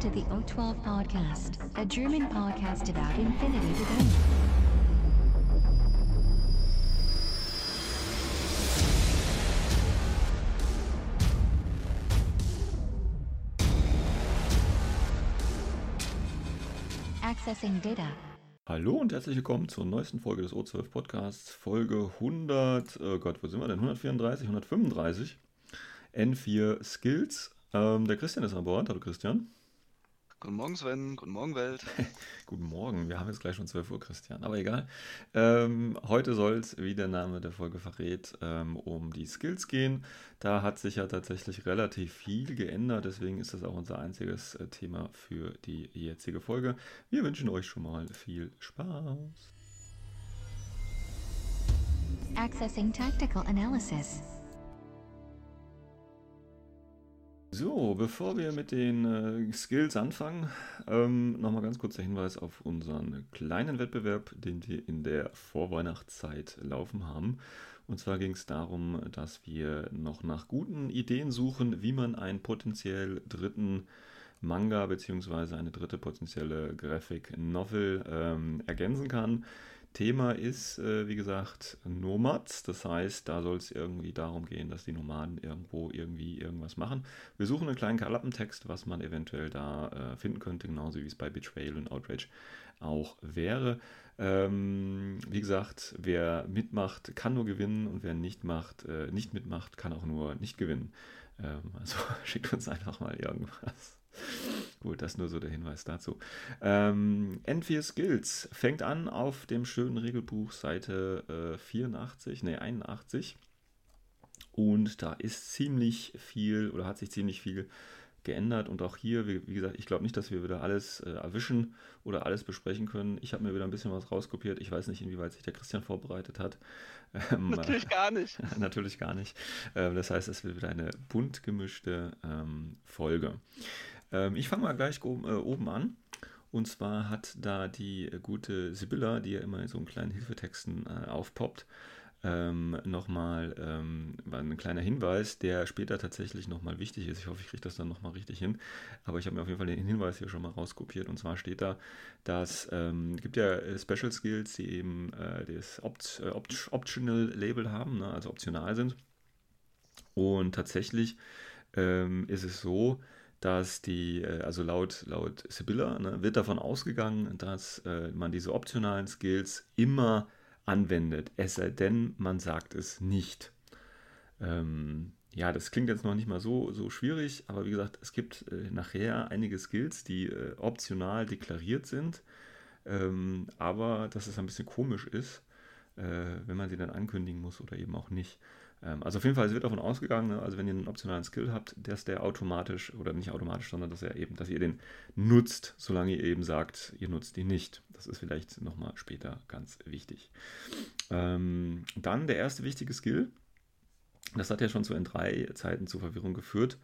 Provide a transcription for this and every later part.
To the O12 Podcast, a German podcast about infinity to go. Accessing data. Hallo und herzlich willkommen zur neuesten Folge des O12 Podcasts, Folge 100, oh Gott, wo sind wir denn? 134, 135, N4 Skills. Ähm, der Christian ist an Bord. Hallo Christian. Guten Morgen Sven, guten Morgen Welt. Guten Morgen, wir haben jetzt gleich schon 12 Uhr, Christian, aber egal. Ähm, heute soll es, wie der Name der Folge verrät, ähm, um die Skills gehen. Da hat sich ja tatsächlich relativ viel geändert, deswegen ist das auch unser einziges äh, Thema für die jetzige Folge. Wir wünschen euch schon mal viel Spaß. Accessing tactical analysis. So, bevor wir mit den äh, Skills anfangen, ähm, nochmal ganz kurz der Hinweis auf unseren kleinen Wettbewerb, den wir in der Vorweihnachtszeit laufen haben. Und zwar ging es darum, dass wir noch nach guten Ideen suchen, wie man einen potenziell dritten Manga bzw. eine dritte potenzielle Graphic Novel ähm, ergänzen kann. Thema ist, äh, wie gesagt, Nomads. Das heißt, da soll es irgendwie darum gehen, dass die Nomaden irgendwo irgendwie irgendwas machen. Wir suchen einen kleinen Klappentext, was man eventuell da äh, finden könnte, genauso wie es bei Betrayal und Outrage auch wäre. Ähm, wie gesagt, wer mitmacht, kann nur gewinnen und wer nicht macht, äh, nicht mitmacht, kann auch nur nicht gewinnen. Ähm, also schickt uns einfach mal irgendwas. Gut, das nur so der Hinweis dazu. Ähm, N4 Skills fängt an auf dem schönen Regelbuch Seite äh, 84, ne 81. Und da ist ziemlich viel oder hat sich ziemlich viel geändert. Und auch hier, wie, wie gesagt, ich glaube nicht, dass wir wieder alles äh, erwischen oder alles besprechen können. Ich habe mir wieder ein bisschen was rauskopiert. Ich weiß nicht, inwieweit sich der Christian vorbereitet hat. Ähm, natürlich gar nicht. natürlich gar nicht. Ähm, das heißt, es wird wieder eine bunt gemischte ähm, Folge. Ähm, ich fange mal gleich oben, äh, oben an. Und zwar hat da die gute Sibylla, die ja immer in so einen kleinen Hilfetexten äh, aufpoppt, ähm, nochmal ähm, ein kleiner Hinweis, der später tatsächlich nochmal wichtig ist. Ich hoffe, ich kriege das dann nochmal richtig hin. Aber ich habe mir auf jeden Fall den Hinweis hier schon mal rauskopiert. Und zwar steht da, dass ähm, gibt ja äh, Special Skills, die eben äh, das Opt, äh, Opt Optional Label haben, ne, also optional sind. Und tatsächlich ähm, ist es so, dass die, äh, also laut, laut Sibylla, ne, wird davon ausgegangen, dass äh, man diese optionalen Skills immer anwendet, es sei denn, man sagt es nicht. Ähm, ja, das klingt jetzt noch nicht mal so, so schwierig, aber wie gesagt, es gibt äh, nachher einige Skills, die äh, optional deklariert sind, ähm, aber dass es ein bisschen komisch ist, äh, wenn man sie dann ankündigen muss oder eben auch nicht. Ähm, also auf jeden Fall, es wird davon ausgegangen, ne, also wenn ihr einen optionalen Skill habt, dass der automatisch, oder nicht automatisch, sondern dass er eben, dass ihr den nutzt, solange ihr eben sagt, ihr nutzt ihn nicht. Das ist vielleicht nochmal später ganz wichtig. Ähm, dann der erste wichtige Skill. Das hat ja schon zu N3-Zeiten zu Verwirrung geführt.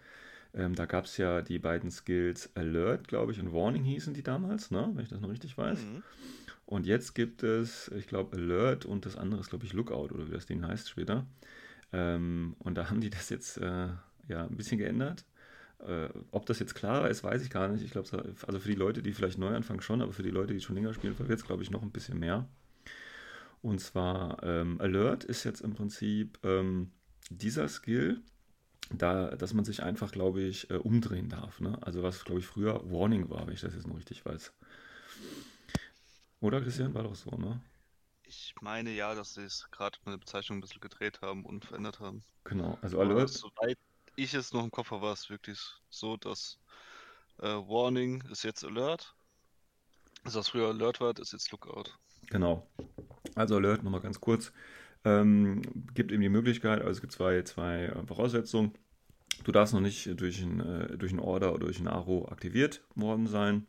Ähm, da gab es ja die beiden Skills Alert, glaube ich, und Warning hießen die damals, ne? wenn ich das noch richtig weiß. Mhm. Und jetzt gibt es, ich glaube, Alert und das andere ist, glaube ich, Lookout oder wie das Ding heißt später. Ähm, und da haben die das jetzt äh, ja ein bisschen geändert. Äh, ob das jetzt klarer ist, weiß ich gar nicht. Ich glaube, also für die Leute, die vielleicht neu anfangen, schon, aber für die Leute, die schon länger spielen, verwirrt es, glaube ich, noch ein bisschen mehr. Und zwar ähm, Alert ist jetzt im Prinzip ähm, dieser Skill, da, dass man sich einfach, glaube ich, äh, umdrehen darf. Ne? Also was, glaube ich, früher Warning war, wenn ich das jetzt noch richtig weiß. Oder Christian, war doch so, ne? Ich meine ja, dass sie es gerade mit der Bezeichnung ein bisschen gedreht haben und verändert haben. Genau, also Alert. Soweit ich es noch im Kopf habe, war es wirklich so, dass äh, Warning ist jetzt Alert. Also was früher Alert war, ist jetzt Lookout. Genau. Also Alert nochmal ganz kurz. Ähm, gibt eben die Möglichkeit, also es gibt zwei, zwei äh, Voraussetzungen. Du darfst noch nicht durch ein, äh, durch ein Order oder durch ein Aro aktiviert worden sein.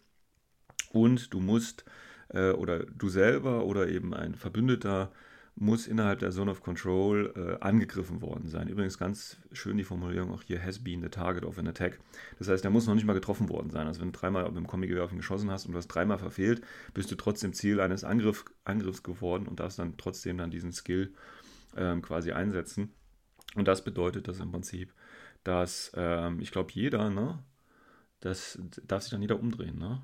Und du musst äh, oder du selber oder eben ein Verbündeter muss innerhalb der Zone of Control äh, angegriffen worden sein. Übrigens ganz schön die Formulierung auch hier, has been the target of an attack. Das heißt, er muss noch nicht mal getroffen worden sein. Also wenn du dreimal mit dem Kombigewehr auf ihn geschossen hast und du hast dreimal verfehlt, bist du trotzdem Ziel eines Angriff, Angriffs geworden und darfst dann trotzdem dann diesen Skill ähm, quasi einsetzen. Und das bedeutet das im Prinzip, dass ähm, ich glaube, jeder, ne, das darf sich dann jeder umdrehen, ne?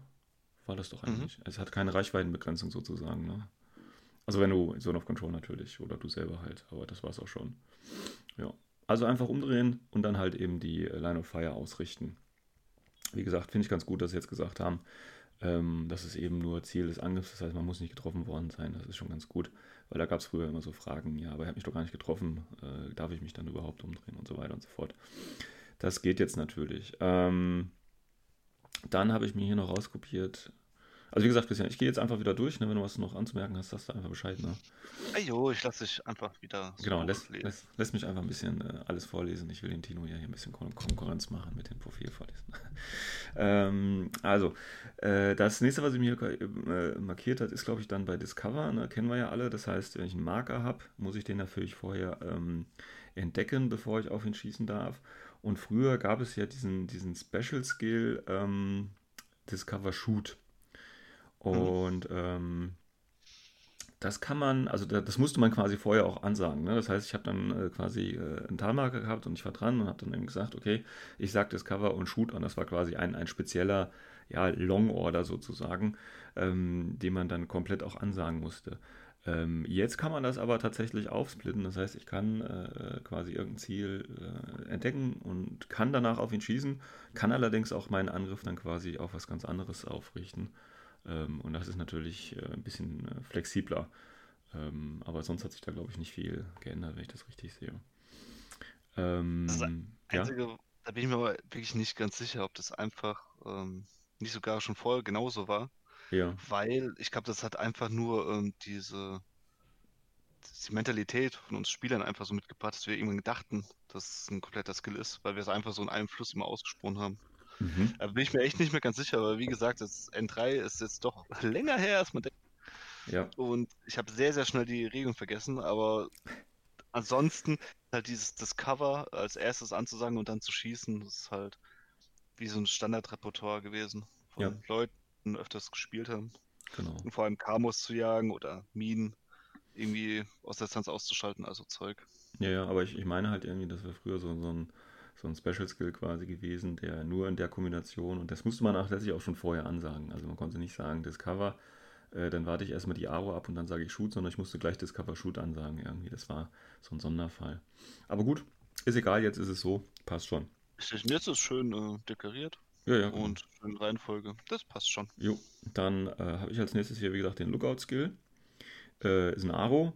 War das doch Mhm. eigentlich. Es hat keine Reichweitenbegrenzung sozusagen, ne? Also wenn du Zone of Control natürlich oder du selber halt, aber das war es auch schon. Ja. Also einfach umdrehen und dann halt eben die äh, Line of Fire ausrichten. Wie gesagt, finde ich ganz gut, dass sie jetzt gesagt haben, ähm, das ist eben nur Ziel des Angriffs, das heißt, man muss nicht getroffen worden sein, das ist schon ganz gut, weil da gab es früher immer so Fragen, ja, aber er hat mich doch gar nicht getroffen, äh, darf ich mich dann überhaupt umdrehen und so weiter und so fort. Das geht jetzt natürlich. Ähm, dann habe ich mir hier noch rauskopiert, also wie gesagt, Christian, ich gehe jetzt einfach wieder durch, ne, wenn du was noch anzumerken hast, sagst du einfach Bescheid, ne? Ajo, ich lasse dich einfach wieder so Genau, lässt, lässt, lässt mich einfach ein bisschen äh, alles vorlesen. Ich will den Tino ja hier ein bisschen Kon Konkurrenz machen mit dem Profil vorlesen. ähm, also, äh, das nächste, was ich mir äh, markiert hat, ist, glaube ich, dann bei Discover. Ne? Kennen wir ja alle. Das heißt, wenn ich einen Marker habe, muss ich den natürlich vorher ähm, entdecken, bevor ich auf ihn schießen darf. Und früher gab es ja diesen, diesen Special Skill ähm, Discover Shoot. Und ähm, das kann man, also da- das musste man quasi vorher auch ansagen. Ne? Das heißt, ich habe dann äh, quasi äh, einen Talmarker gehabt und ich war dran und habe dann eben gesagt, okay, ich sage Discover und Shoot und das war quasi ein, ein spezieller ja, Long Order sozusagen, ähm, den man dann komplett auch ansagen musste. Ähm, jetzt kann man das aber tatsächlich aufsplitten. Das heißt, ich kann äh, quasi irgendein Ziel äh, entdecken und kann danach auf ihn schießen, kann allerdings auch meinen Angriff dann quasi auf was ganz anderes aufrichten. Ähm, und das ist natürlich äh, ein bisschen äh, flexibler. Ähm, aber sonst hat sich da, glaube ich, nicht viel geändert, wenn ich das richtig sehe. Ähm, Das ja, Einzige, da bin ich mir aber wirklich nicht ganz sicher, ob das einfach ähm, nicht sogar schon vorher genauso war, ja, weil ich glaube, das hat einfach nur ähm, diese die Mentalität von uns Spielern einfach so mitgebracht, dass wir irgendwann dachten, dass es ein kompletter Skill ist, weil wir es einfach so in einem Fluss immer ausgesprochen haben. mhm. Da bin ich mir echt nicht mehr ganz sicher, aber wie gesagt, das N3 ist jetzt doch länger her, als man denkt. ja, Und ich habe sehr, sehr schnell die Regeln vergessen, aber ansonsten halt dieses das Cover als erstes anzusagen und dann zu schießen, das ist halt wie so ein Standardrepertoire gewesen von Ja. Leuten, öfters gespielt haben. genau. Und vor allem Kamos zu jagen oder Minen irgendwie aus der Distanz auszuschalten, also Zeug. Ja, ja, aber ich, ich meine halt irgendwie, das wäre früher so, so, ein, so ein Special Skill quasi gewesen, der nur in der Kombination, und das musste man auch letztlich auch schon vorher ansagen. Also man konnte nicht sagen, Discover, äh, dann warte ich erstmal die Aro ab und dann sage ich Shoot, sondern ich musste gleich Discover Shoot ansagen irgendwie. Das war so ein Sonderfall. Aber gut, ist egal, jetzt ist es so, passt schon. Jetzt ist schön äh, deklariert Ja, ja, genau. und schön Reihenfolge. Das passt schon. Jo, dann äh, habe ich als nächstes hier, wie gesagt, den Lookout-Skill. Äh, ist ein Aro.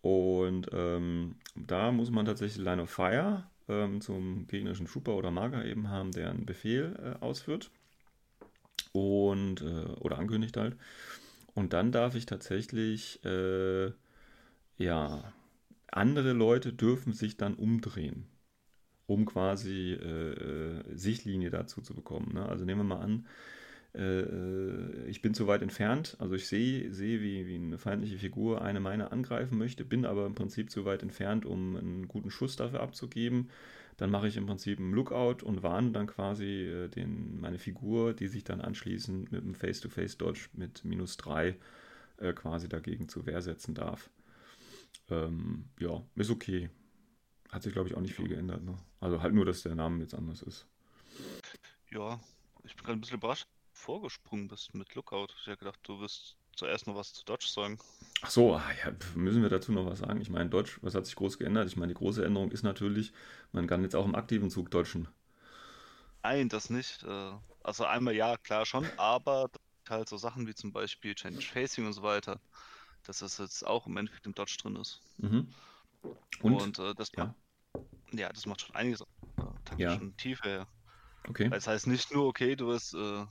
Und ähm, da muss man tatsächlich Line of Fire ähm, zum gegnerischen Trooper oder Mager eben haben, der einen Befehl äh, ausführt. Und, äh, oder ankündigt halt. Und dann darf ich tatsächlich, äh, ja, andere Leute dürfen sich dann umdrehen, um quasi äh, äh, Sichtlinie dazu zu bekommen. Ne? Also nehmen wir mal an, äh, ich bin zu weit entfernt, also ich sehe, sehe wie, wie eine feindliche Figur eine meiner angreifen möchte, bin aber im Prinzip zu weit entfernt, um einen guten Schuss dafür abzugeben. Dann mache ich im Prinzip einen Lookout und warne dann quasi äh, den, meine Figur, die sich dann anschließend mit einem Face-to-Face-Dodge mit minus 3 äh, quasi dagegen zur Wehr setzen darf. Ähm, ja, ist okay. Hat sich, glaube ich, auch nicht viel geändert. Ne? Also halt nur, dass der Name jetzt anders ist. Ja, ich bin gerade ein bisschen überrascht, dass du vorgesprungen bist mit Lookout. Ich hätte gedacht, du wirst zuerst noch was zu Dodge sagen. Ach so, ah, ja, müssen wir dazu noch was sagen? Ich meine, Dodge, was hat sich groß geändert? Ich meine, die große Änderung ist natürlich, man kann jetzt auch im aktiven Zug dodgen. Nein, das nicht. äh, Also einmal ja, klar schon, aber halt so Sachen wie zum Beispiel Change Facing und so weiter, dass das jetzt auch im Endeffekt im Dodge drin ist. Mhm. Und? Und äh, das ja. Ja, das macht schon einiges Ja. taktischen Tiefe. Okay. Es heißt nicht nur, okay, du wirst äh,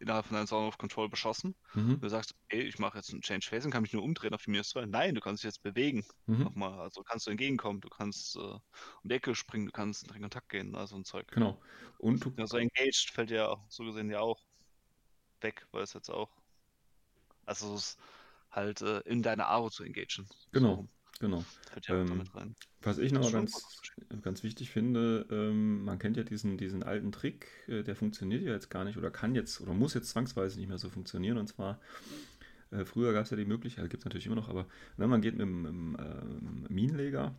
innerhalb von deinem Zone of Control beschossen. Mhm. Du sagst, okay, ich mache jetzt ein Change Facing, kann mich nur umdrehen auf die minus 2. Nein, du kannst dich jetzt bewegen. Mhm. Nochmal, also kannst du entgegenkommen, du kannst äh, um die Ecke springen, du kannst in Kontakt gehen, also ein Zeug. Genau. Und du, Ja, so engaged fällt ja so gesehen ja auch weg, weil es jetzt auch. Also es ist halt äh, in deine Aro zu engagen. Genau. So, genau. Ähm. Was ich noch ganz, ganz wichtig finde, ähm, man kennt ja diesen, diesen alten Trick, äh, der funktioniert ja jetzt gar nicht oder kann jetzt oder muss jetzt zwangsweise nicht mehr so funktionieren. Und zwar, äh, früher gab es ja die Möglichkeit, gibt es natürlich immer noch, aber wenn man geht mit dem ähm, Minenleger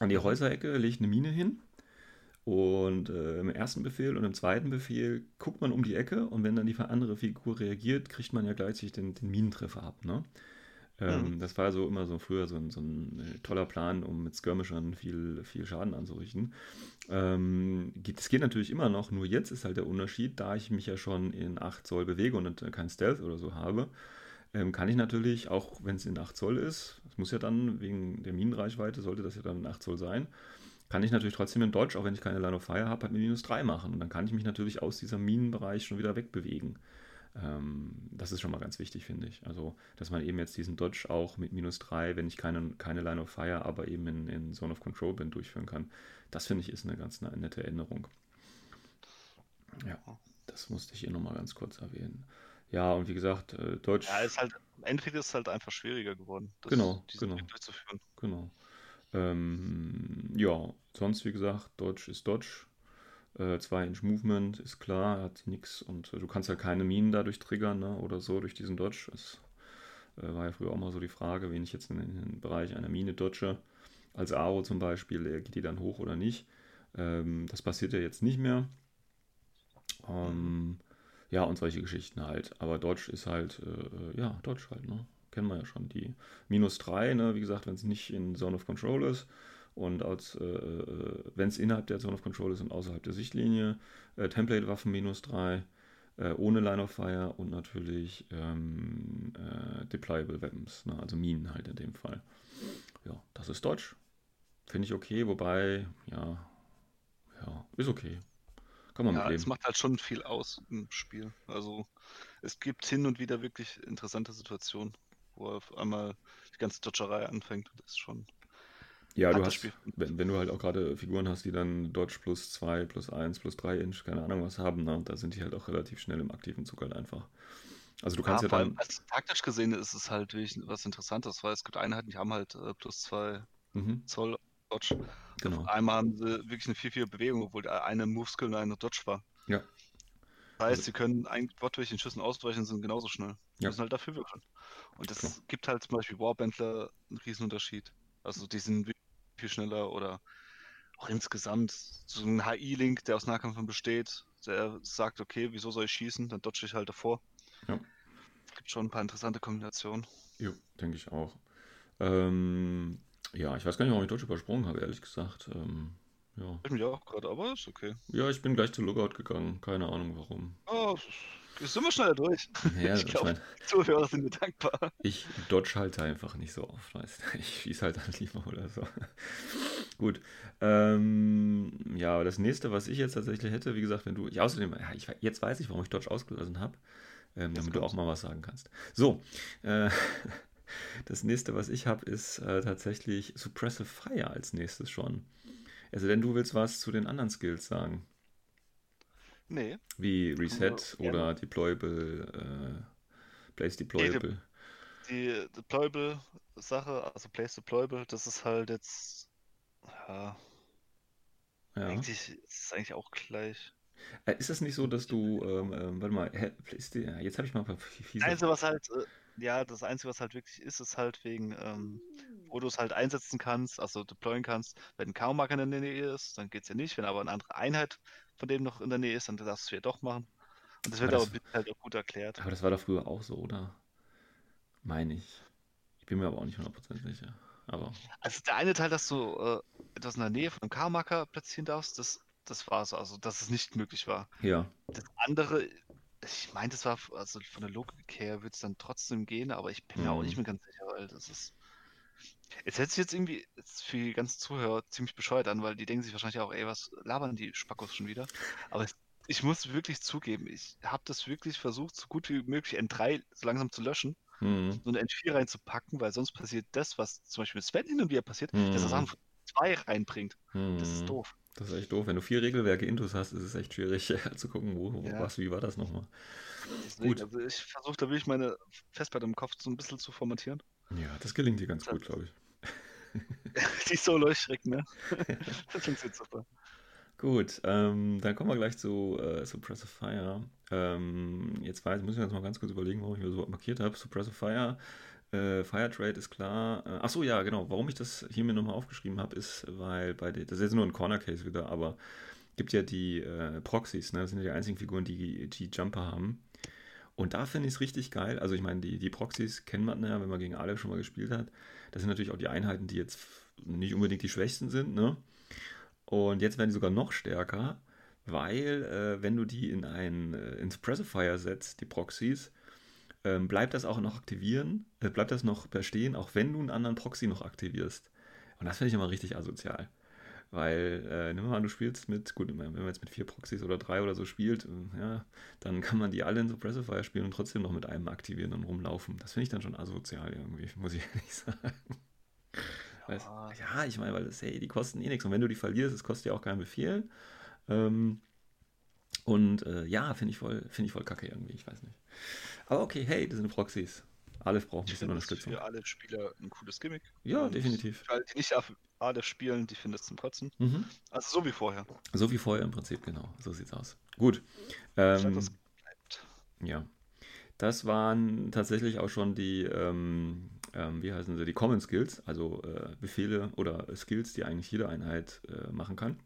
an die Häuserecke, legt eine Mine hin Und äh, im ersten Befehl und im zweiten Befehl guckt man um die Ecke und wenn dann die andere Figur reagiert, kriegt man ja gleichzeitig den, den Minentreffer ab. Ne? Ähm, Mhm. Das war so immer so früher so ein, so ein äh, toller Plan, um mit Skirmishern viel, viel Schaden anzurichten. Ähm, das geht natürlich immer noch, nur jetzt ist halt der Unterschied, da ich mich ja schon in 8 Zoll bewege und äh, kein Stealth oder so habe, ähm, kann ich natürlich, auch wenn es in 8 Zoll ist, das muss ja dann wegen der Minenreichweite, sollte das ja dann in 8 Zoll sein, kann ich natürlich trotzdem in Dodge, auch wenn ich keine Line of Fire habe, halt mit minus 3 machen. Und dann kann ich mich natürlich aus diesem Minenbereich schon wieder wegbewegen. Ähm, das ist schon mal ganz wichtig, finde ich. Also, dass man eben jetzt diesen Dodge auch mit minus 3, wenn ich keine, keine Line of Fire, aber eben in, in Zone of Control bin, durchführen kann. Das finde ich ist eine ganz ne- nette Änderung. Ja, das musste ich hier nochmal ganz kurz erwähnen. Ja, und wie gesagt, äh, Dodge. Ja, ist halt, im Endeffekt ist es halt einfach schwieriger geworden, das, Genau, genau. Durchzuführen. Genau. Ähm, ja, sonst wie gesagt, Dodge ist Dodge. 2-Inch Movement ist klar, hat nichts und äh, du kannst ja keine Minen dadurch triggern ne, oder so durch diesen Dodge. Das äh, war ja früher auch mal so die Frage, wenn ich jetzt in, den Bereich einer Mine dodge, als Aro zum Beispiel, äh, geht die dann hoch oder nicht. Ähm, das passiert ja jetzt nicht mehr. Ähm, ja, und solche Geschichten halt. Aber Dodge ist halt, äh, ja, Dodge halt, ne? Kennen wir ja schon. Die minus 3, ne? Wie gesagt, wenn es nicht in Zone of Control ist und als, äh, wenn es innerhalb der Zone of Control ist und außerhalb der Sichtlinie, äh, Template-Waffen minus 3, äh, ohne Line of Fire und natürlich ähm, äh, Deployable Weapons, ne? also Minen halt in dem Fall. Ja, das ist Dodge. Finde ich okay, wobei, ja, ja, ist okay. Kann man Ja, mit es macht halt schon viel aus im Spiel. Also es gibt hin und wieder wirklich interessante Situationen, wo auf einmal die ganze Dodgerei anfängt. Das ist schon. Ja, du hast, wenn, wenn du halt auch gerade Figuren hast, die dann Dodge plus 2, plus 1, plus 3 Inch, keine Ahnung was haben, ne? da sind die halt auch relativ schnell im aktiven Zug halt einfach. Also du kannst ja, vor dann. allem als taktisch gesehen ist es halt wirklich was Interessantes, weil es gibt Einheiten, die haben halt äh, plus zwei Mhm, Zoll Dodge. genau. Einmal haben sie wirklich eine 4-4 Bewegung, obwohl eine Move-Skill und eine Dodge war. Ja. Das Also heißt, sie können eigentlich wortwörtlich den Schüssen ausweichen und sind genauso schnell. Die Ja. müssen halt dafür würfeln. Und das Klar. gibt halt zum Beispiel Warbandler einen Riesenunterschied. Also die sind wirklich viel schneller oder auch insgesamt so ein HI-Link, der aus Nahkämpfen besteht, der sagt, okay, wieso soll ich schießen? Dann dodge ich halt davor. Ja. Es gibt schon ein paar interessante Kombinationen. Jo, denke ich auch. Ähm, ja, ich weiß gar nicht, warum ich Dodge übersprungen habe, ehrlich gesagt. Ähm, ja. Ich mich auch gerade, aber ist okay. ja, ich bin gleich zu Lookout gegangen. Keine Ahnung warum. Oh, sind wir schneller durch. Ja, ich ich glaube, die Zuhörer sind mir dankbar. ich dodge halt einfach nicht so oft, weißt du. Ich schieße halt dann lieber oder so. Gut. Ähm, ja, aber das nächste, was ich jetzt tatsächlich hätte, wie gesagt, wenn du. Ich, außerdem, ja, ich, jetzt weiß ich, warum ich Dodge ausgelassen habe. Ähm, damit du auch mal was sagen kannst. So. Äh, das nächste, was ich habe, ist äh, tatsächlich Suppressive Fire als nächstes schon. Also, denn du willst was zu den anderen Skills sagen. Nee, Wie Reset oder Deployable, äh, Place Deployable. die Deployable-Sache, also Place Deployable, das ist halt jetzt. Ja, Ja. eigentlich ist es eigentlich auch gleich. Äh, Ist es nicht so, dass du, ähm, ähm, warte mal, hä, jetzt habe ich mal ein paar fiese. Einzige, was halt, äh, ja, das Einzige, was halt wirklich ist, ist halt wegen, ähm, wo du es halt einsetzen kannst, also deployen kannst. Wenn ein K.O.-Marker in der Nähe ist, dann geht's ja nicht. Wenn aber eine andere Einheit von dem noch in der Nähe ist, dann darfst du es ja doch machen. Und das wird Aber aber das- halt auch gut erklärt. Aber das war doch früher auch so, oder? Meine ich. Ich bin mir aber auch nicht 100% sicher. Aber Also der eine Teil, dass du äh, etwas in der Nähe von einem K.O.-Marker platzieren darfst, das, das war so, also dass es nicht möglich war. ja, Das andere, ich meine, das war, also von der Logik her wird es dann trotzdem gehen, aber ich bin mir auch Mhm. nicht mehr ganz sicher, weil das ist. Es hört sich jetzt irgendwie für die ganzen Zuhörer ziemlich bescheuert an, weil die denken sich wahrscheinlich auch, ey, was labern die Spackos schon wieder? Aber es, ich muss wirklich zugeben, ich habe das wirklich versucht, so gut wie möglich N3 so langsam zu löschen hm, und N4 reinzupacken, weil sonst passiert das, was zum Beispiel mit Sven hin und wieder passiert, dass er Mhm. Sachen von 2 reinbringt. Das ist hm. doof. Das ist echt doof. Wenn du vier Regelwerke Intus hast, ist es echt schwierig zu gucken, wo, wo Ja. was, wie war das nochmal. Deswegen, Gut. Also ich versuche da wirklich meine Festplatte im Kopf so ein bisschen zu formatieren. Ja, das gelingt dir ganz gut, glaube ich. Die ist so leuchtschreck, ne? das funktioniert super. Gut, ähm, dann kommen wir gleich zu äh, Suppressive Fire. Ähm, jetzt weiß, muss ich mir jetzt mal ganz kurz überlegen, warum ich mir so markiert habe. Suppressive Fire, äh, Fire Trade ist klar. Äh, ach so, ja, genau. Warum ich das hier mir nochmal aufgeschrieben habe, ist, weil bei der, das ist jetzt nur ein Corner Case wieder, aber gibt ja die äh, Proxys, ne? das sind ja die einzigen Figuren, die, die Jumper haben. Und da finde ich es richtig geil. Also ich meine, die, die Proxys kennt man ja, wenn man gegen Aleph schon mal gespielt hat. Das sind natürlich auch die Einheiten, die jetzt nicht unbedingt die schwächsten sind. Ne? Und jetzt werden die sogar noch stärker, weil äh, wenn du die in ein äh, ins Pressifier setzt, die Proxys, ähm, bleibt das auch noch aktivieren, äh, bleibt das noch bestehen, auch wenn du einen anderen Proxy noch aktivierst. Und das finde ich immer richtig asozial. Weil, äh, nimm mal an, du spielst mit, gut, wenn man jetzt mit vier Proxys oder drei oder so spielt, äh, ja, dann kann man die alle in Suppressifier spielen und trotzdem noch mit einem aktivieren und rumlaufen. Das finde ich dann schon asozial irgendwie, muss ich ehrlich sagen. Ja, ja ich meine, weil das, hey, die kosten eh nichts. Und wenn du die verlierst, es kostet ja auch keinen Befehl. Ähm, und äh, ja, finde ich, voll, find ich voll kacke irgendwie, ich weiß nicht. Aber okay, hey, das sind Proxys. Aleph braucht ein bisschen Unterstützung. Für alle Spieler ein cooles Gimmick. Ja, und definitiv. Für alle, die nicht auf Aleph spielen, die finden es zum Kotzen. Mhm. Also so wie vorher. So wie vorher im Prinzip, genau. So sieht's aus. Gut. Ähm, das ja. Das waren tatsächlich auch schon die, ähm, ähm, wie heißen sie, die Common Skills, also äh, Befehle oder Skills, die eigentlich jede Einheit äh, machen kann.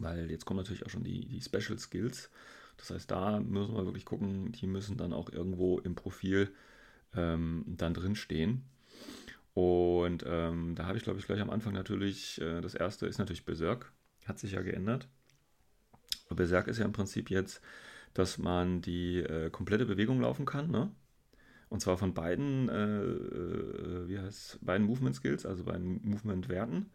Weil jetzt kommen natürlich auch schon die, die Special Skills. Das heißt, da müssen wir wirklich gucken, die müssen dann auch irgendwo im Profil ähm, dann drin. Und ähm, da habe ich, glaube ich, gleich am Anfang natürlich, äh, das erste ist natürlich Berserk, hat sich ja geändert. Berserk ist ja im Prinzip jetzt, dass man die äh, komplette Bewegung laufen kann, ne? Und zwar von beiden, äh, äh wie heißt beiden Movement Skills, also beiden Movement Werten.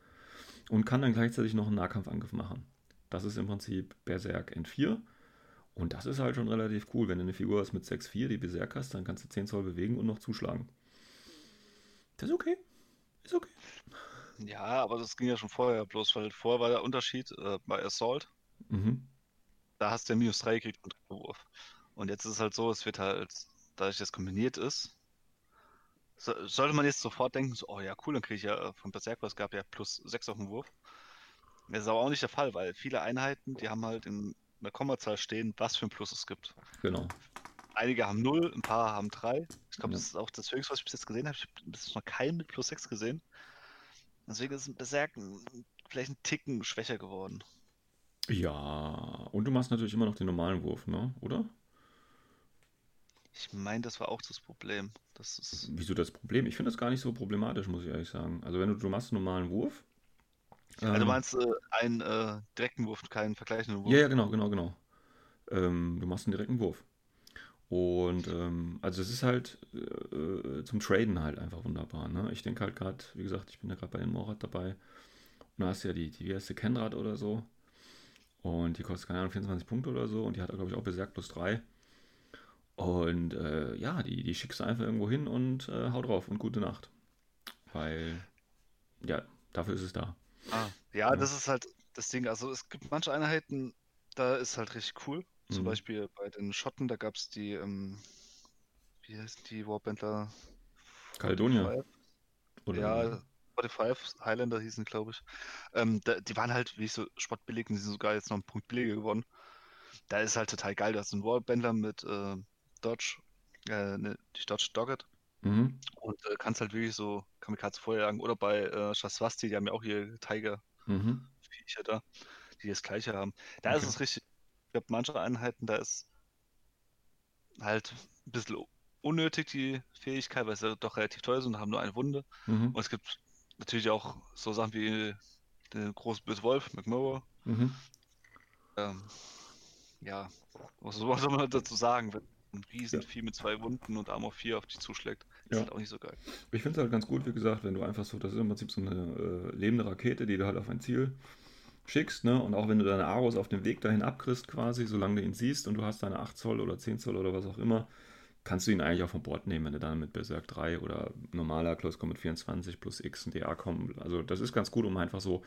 Und kann dann gleichzeitig noch einen Nahkampfangriff machen. Das ist im Prinzip Berserk N4. Und das ist halt schon relativ cool. Wenn du eine Figur hast mit 6,4, die Berserk hast, dann kannst du 10 Zoll bewegen und noch zuschlagen. Das ist okay. Ist okay. Ja, aber das ging ja schon vorher, bloß weil vorher war der Unterschied äh, bei Assault. Mhm. Da hast du ja minus 3 gekriegt und Wurf. Und jetzt ist es halt so, es wird halt, dadurch, dass es kombiniert ist, so, sollte man jetzt sofort denken, so, oh ja, cool, dann kriege ich ja äh, von Berserk, was gab ja plus 6 auf den Wurf. Das ist aber auch nicht der Fall, weil viele Einheiten, die haben halt in einer Kommazahl stehen, was für ein Plus es gibt. Genau. Einige haben 0, ein paar haben 3. Ich glaube, ja. das ist auch das Höchste, was ich bis jetzt gesehen habe. Ich habe bis jetzt noch keinen mit plus 6 gesehen. Deswegen ist ein Berserk vielleicht ein Ticken schwächer geworden. Ja, und du machst natürlich immer noch den normalen Wurf, ne? Oder? Ich meine, das war auch das Problem. Das ist... Wieso das Problem? Ich finde das gar nicht so problematisch, muss ich ehrlich sagen. Also wenn du, du machst einen normalen Wurf, also ähm, meinst äh, einen äh, direkten Wurf, keinen vergleichenden Wurf? Ja, ja, genau, genau, genau. Ähm, du machst einen direkten Wurf. Und ähm, also es ist halt äh, zum Traden halt einfach wunderbar. Ne? Ich denke halt gerade, wie gesagt, ich bin ja gerade bei dem Morat dabei. Und da hast du ja die, die erste Kenrad oder so. Und die kostet, keine Ahnung, 24 Punkte oder so. Und die hat, glaube ich, auch Berserk plus 3. Und äh, ja, die, die schickst du einfach irgendwo hin und äh, hau drauf und gute Nacht. Weil, ja, dafür ist es da. Ah, ja, ja, das ist halt das Ding. Also es gibt manche Einheiten, da ist halt richtig cool. Zum mhm. Beispiel bei den Schotten, da gab es die, ähm, wie heißt die Warbandler? Caledonia. Oder ja, 45 Highlander hießen, glaube ich. Ähm, da, die waren halt, wie ich so spottbillig, und die sind sogar jetzt noch einen Punkt billiger geworden. Da ist halt total geil. Du hast einen Warbandler mit äh, Dodge, äh, ne, die Dodge Doggett. Mhm. Und äh, kannst halt wirklich so Kamikaze vorjagen. Oder bei äh, Shaswasti, die haben ja auch hier Tiger-Viecher mhm. da, die das gleiche haben. Da okay. ist es richtig. Ich glaube, manche Einheiten, da ist halt ein bisschen unnötig die Fähigkeit, weil sie doch relativ teuer sind und haben nur eine Wunde. Mhm. Und es gibt natürlich auch so Sachen wie den großen böse Wolf, McMurrow. Mhm. Ähm, ja, was soll man dazu sagen, wenn ein Riesenvieh ja. mit zwei Wunden und Armor 4 auf dich zuschlägt? Ist ja. halt auch nicht so geil. Ich finde es halt ganz gut, wie gesagt, wenn du einfach so, das ist im Prinzip so eine äh, lebende Rakete, die du halt auf ein Ziel schickst, ne? Und auch wenn du deine Aros auf dem Weg dahin abkriegst, quasi, solange du ihn siehst und du hast deine 8 Zoll oder 10 Zoll oder was auch immer, kannst du ihn eigentlich auch von Bord nehmen, wenn du dann mit Berserk 3 oder normaler Close Combat 24 plus X und DA kommen. Also das ist ganz gut, um einfach so,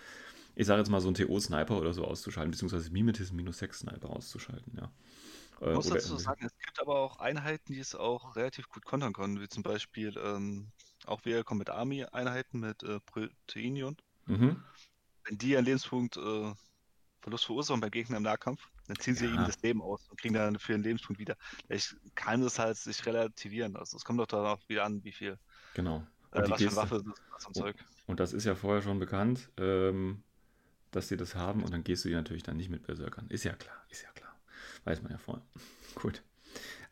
ich sage jetzt mal so einen TO-Sniper oder so auszuschalten, beziehungsweise Mimetism minus 6 Sniper auszuschalten, ja. Ich muss dazu sagen, es gibt aber auch Einheiten, die es auch relativ gut kontern können, wie zum Beispiel ähm, auch wir kommen mit Army-Einheiten mit äh, Proteinion. Mhm. Wenn die einen Lebenspunkt äh, Verlust verursachen beim Gegner im Nahkampf, dann ziehen sie ja. ihnen das Leben aus und kriegen dann für einen Lebenspunkt wieder. Ich kann das halt sich relativieren. Also es kommt doch darauf wieder an, wie viel. Genau. Äh, was für Waffe ist, und, Zeug. Und das ist ja vorher schon bekannt. Ähm, dass sie das haben und dann gehst du die natürlich dann nicht mit Berserkern. Ist ja klar, ist ja klar. Weiß man ja vorher. Gut.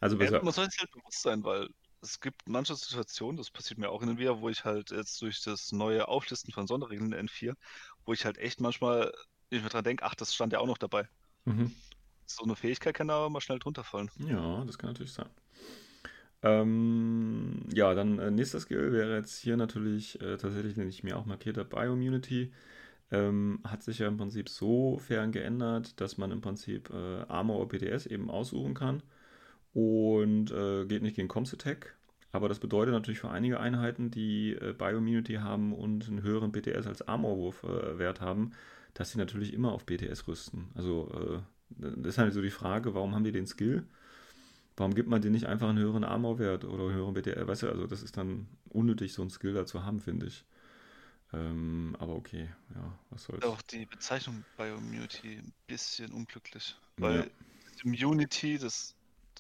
Also Ja, man soll sich halt bewusst sein, weil es gibt manche Situationen, das passiert mir auch hin und wieder, wo ich halt jetzt durch das neue Auflisten von Sonderregeln in N4, wo ich halt echt manchmal nicht mehr dran denke, ach, das stand ja auch noch dabei. Mhm. So eine Fähigkeit kann da mal schnell drunter fallen. Ja, das kann natürlich sein. Ähm, ja, dann äh, nächster Skill wäre jetzt hier natürlich äh, tatsächlich, den ich mir auch markiert habe, Bioimmunity. Ähm, hat sich ja im Prinzip sofern geändert, dass man im Prinzip äh, Armor oder PTS eben aussuchen kann und äh, geht nicht gegen Comms Attack. Aber das bedeutet natürlich für einige Einheiten, die äh, Bioimmunity haben und einen höheren BTS als Armorwurf-Wert haben, dass sie natürlich immer auf BTS rüsten. Also äh, das ist halt so die Frage, warum haben die den Skill? Warum gibt man denen nicht einfach einen höheren Armorwert oder einen höheren BTL? Weißt du, also das ist dann unnötig, so einen Skill da zu haben, finde ich. Ähm, aber okay, ja, was soll's. Auch die Bezeichnung Bioimmunity ein bisschen unglücklich. Ja. Weil Immunity, das,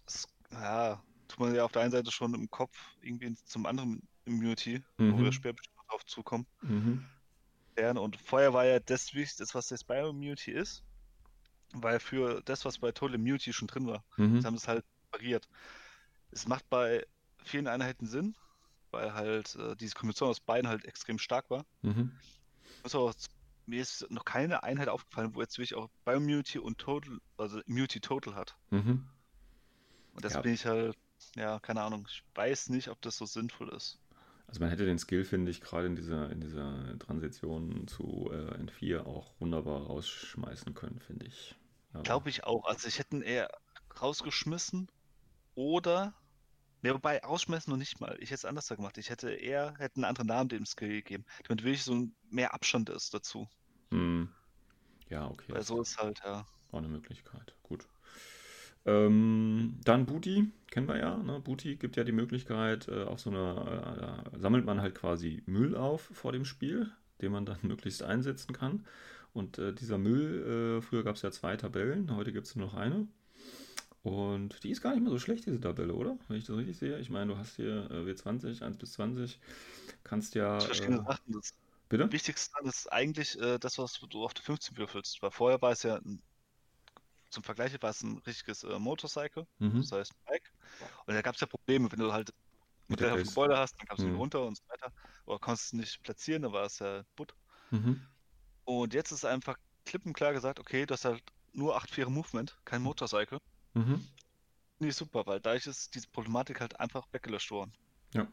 das, ja, tut man ja auf der einen Seite schon im Kopf irgendwie zum anderen Immunity, wo Mhm. wir später drauf zukommen. Mhm. Und vorher war ja das Wichtigste, was das Bioimmunity ist, weil für das, was bei Total Immunity schon drin war, Mhm. haben es halt variiert. Es macht bei vielen Einheiten Sinn, weil halt äh, diese Kombination aus beiden halt extrem stark war. Mhm. Aber, mir ist noch keine Einheit aufgefallen, wo jetzt wirklich auch Bioimmunity und Total, also Immunity Total hat. Mhm. Und das Ja. bin ich halt, ja, keine Ahnung, ich weiß nicht, ob das so sinnvoll ist. Also man hätte den Skill, finde ich, gerade in dieser, in dieser Transition zu äh, N4 auch wunderbar rausschmeißen können, finde ich. Glaube ich auch. Also ich hätte ihn eher rausgeschmissen oder. Ne, wobei rausschmeißen noch nicht mal. Ich hätte es anders gemacht. Ich hätte eher hätte einen anderen Namen dem Skill gegeben, damit wirklich so ein mehr Abstand ist dazu. Hm. Ja, okay. Weil so ist halt, ja. Auch eine Möglichkeit. Gut. Ähm, dann Booty, kennen wir ja. Ne? Booty gibt ja die Möglichkeit, äh, auf so einer, äh, da sammelt man halt quasi Müll auf vor dem Spiel, den man dann möglichst einsetzen kann. Und äh, dieser Müll, äh, früher gab es ja zwei Tabellen, heute gibt es nur noch eine. Und die ist gar nicht mehr so schlecht, diese Tabelle, oder? Wenn ich das richtig sehe. Ich meine, du hast hier äh, W20, 1 bis 20, kannst ja. Das verschiedene Äh, Sachen. Das bitte? Wichtigste ist eigentlich äh, das, was du auf der 15 würfelst. Weil vorher war es ja ein, zum Vergleich war es ein richtiges äh, Motorcycle, Mhm. das heißt ein Bike. Und da gab es ja Probleme, wenn du halt Mit der auf dem. Gebäude hast, dann kamst du Mhm. runter und so weiter. Oder konntest es nicht platzieren, dann war es ja Butt. Mhm. Und jetzt ist einfach klipp und klar gesagt, okay, du hast halt nur 8-4 Movement, kein Motorcycle. Mhm. Ich super, weil dadurch ist diese Problematik halt einfach weggelöscht worden. Ja.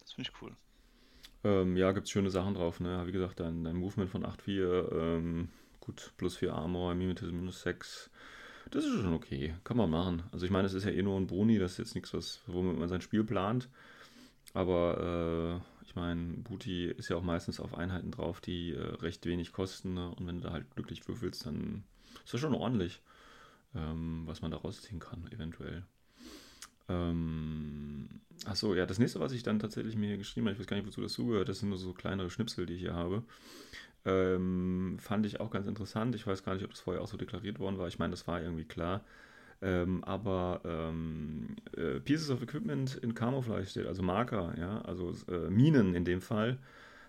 Das finde ich cool. Ähm, ja, gibt es schöne Sachen drauf, ne? Wie gesagt, dein, dein Movement von 8,4, ähm, gut, plus 4 Armor, Mimetism minus 6. Das ist schon okay. Kann man machen. Also ich meine, es ist ja eh nur ein Boni, das ist jetzt nichts, was, womit man sein Spiel plant. Aber äh, ich meine, Booty ist ja auch meistens auf Einheiten drauf, die äh, recht wenig kosten. Ne? Und wenn du da halt glücklich würfelst, dann ist das schon ordentlich, ähm, was man da rausziehen kann, eventuell. Ähm, achso, ja, das nächste, was ich dann tatsächlich mir hier geschrieben habe, ich weiß gar nicht, wozu das zugehört, das sind nur so kleinere Schnipsel, die ich hier habe. Ähm, fand ich auch ganz interessant. Ich weiß gar nicht, ob das vorher auch so deklariert worden war. Ich meine, das war irgendwie klar. Ähm, aber ähm, äh, Pieces of Equipment in Camouflage steht, also Marker, ja, also äh, Minen in dem Fall,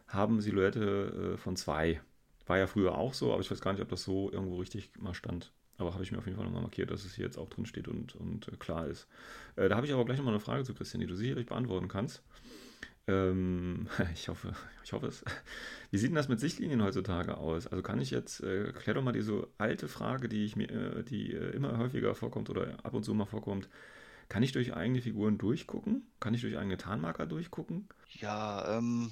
haben Silhouette äh, von zwei. War ja früher auch so, aber ich weiß gar nicht, ob das so irgendwo richtig mal stand. Aber habe ich mir auf jeden Fall nochmal markiert, dass es hier jetzt auch drin steht und, und äh, klar ist. Äh, da habe ich aber gleich nochmal eine Frage zu Christian, die du sicherlich beantworten kannst. Ähm, ich hoffe, ich hoffe es. Wie sieht denn das mit Sichtlinien heutzutage aus? Also kann ich jetzt, äh, klär doch mal diese alte Frage, die ich mir, äh, die äh, immer häufiger vorkommt oder ab und zu mal vorkommt. Kann ich durch eigene Figuren durchgucken? Kann ich durch eigene Tarnmarker durchgucken? Ja, ähm,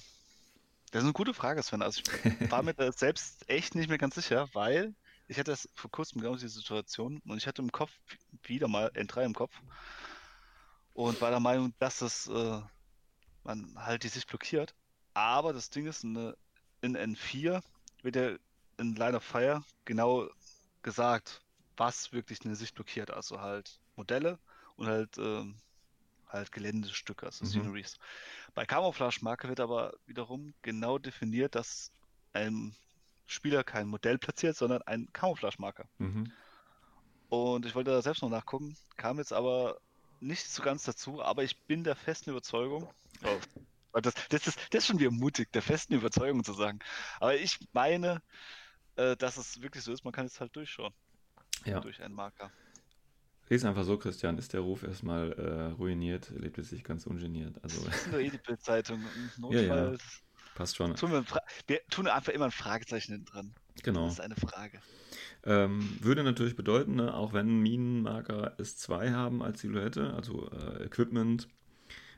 das ist eine gute Frage, Sven. Also ich war mir da selbst echt nicht mehr ganz sicher, weil ich hatte das vor kurzem genau diese Situation und ich hatte im Kopf wieder mal N3 im Kopf und war der Meinung, dass es äh, man halt die Sicht blockiert. Aber das Ding ist, eine, in N4 wird ja in Line of Fire genau gesagt, was wirklich eine Sicht blockiert. Also halt Modelle und halt, ähm, halt Geländestücke, also Mhm. Sceneries. Bei Camouflage-Marke wird aber wiederum genau definiert, dass ein Spieler kein Modell platziert, sondern ein Camouflage-Marker. Mhm. Und ich wollte da selbst noch nachgucken, kam jetzt aber nicht so ganz dazu, aber ich bin der festen Überzeugung, oh, das, das, ist, das ist schon wieder mutig, der festen Überzeugung zu sagen. Aber ich meine, äh, dass es wirklich so ist, man kann es halt durchschauen. Ja. Durch einen Marker. Ist einfach so, Christian, ist der Ruf erstmal äh, ruiniert, lebt es sich ganz ungeniert. Also Das ist nur eh die Bildzeitung. Im Ja, ja. Passt schon. Tun wir, wir tun einfach immer ein Fragezeichen hinten dran. Genau. Das ist eine Frage. Ähm, würde natürlich bedeuten, ne, auch wenn Minenmarker S2 haben als Silhouette, also äh, Equipment,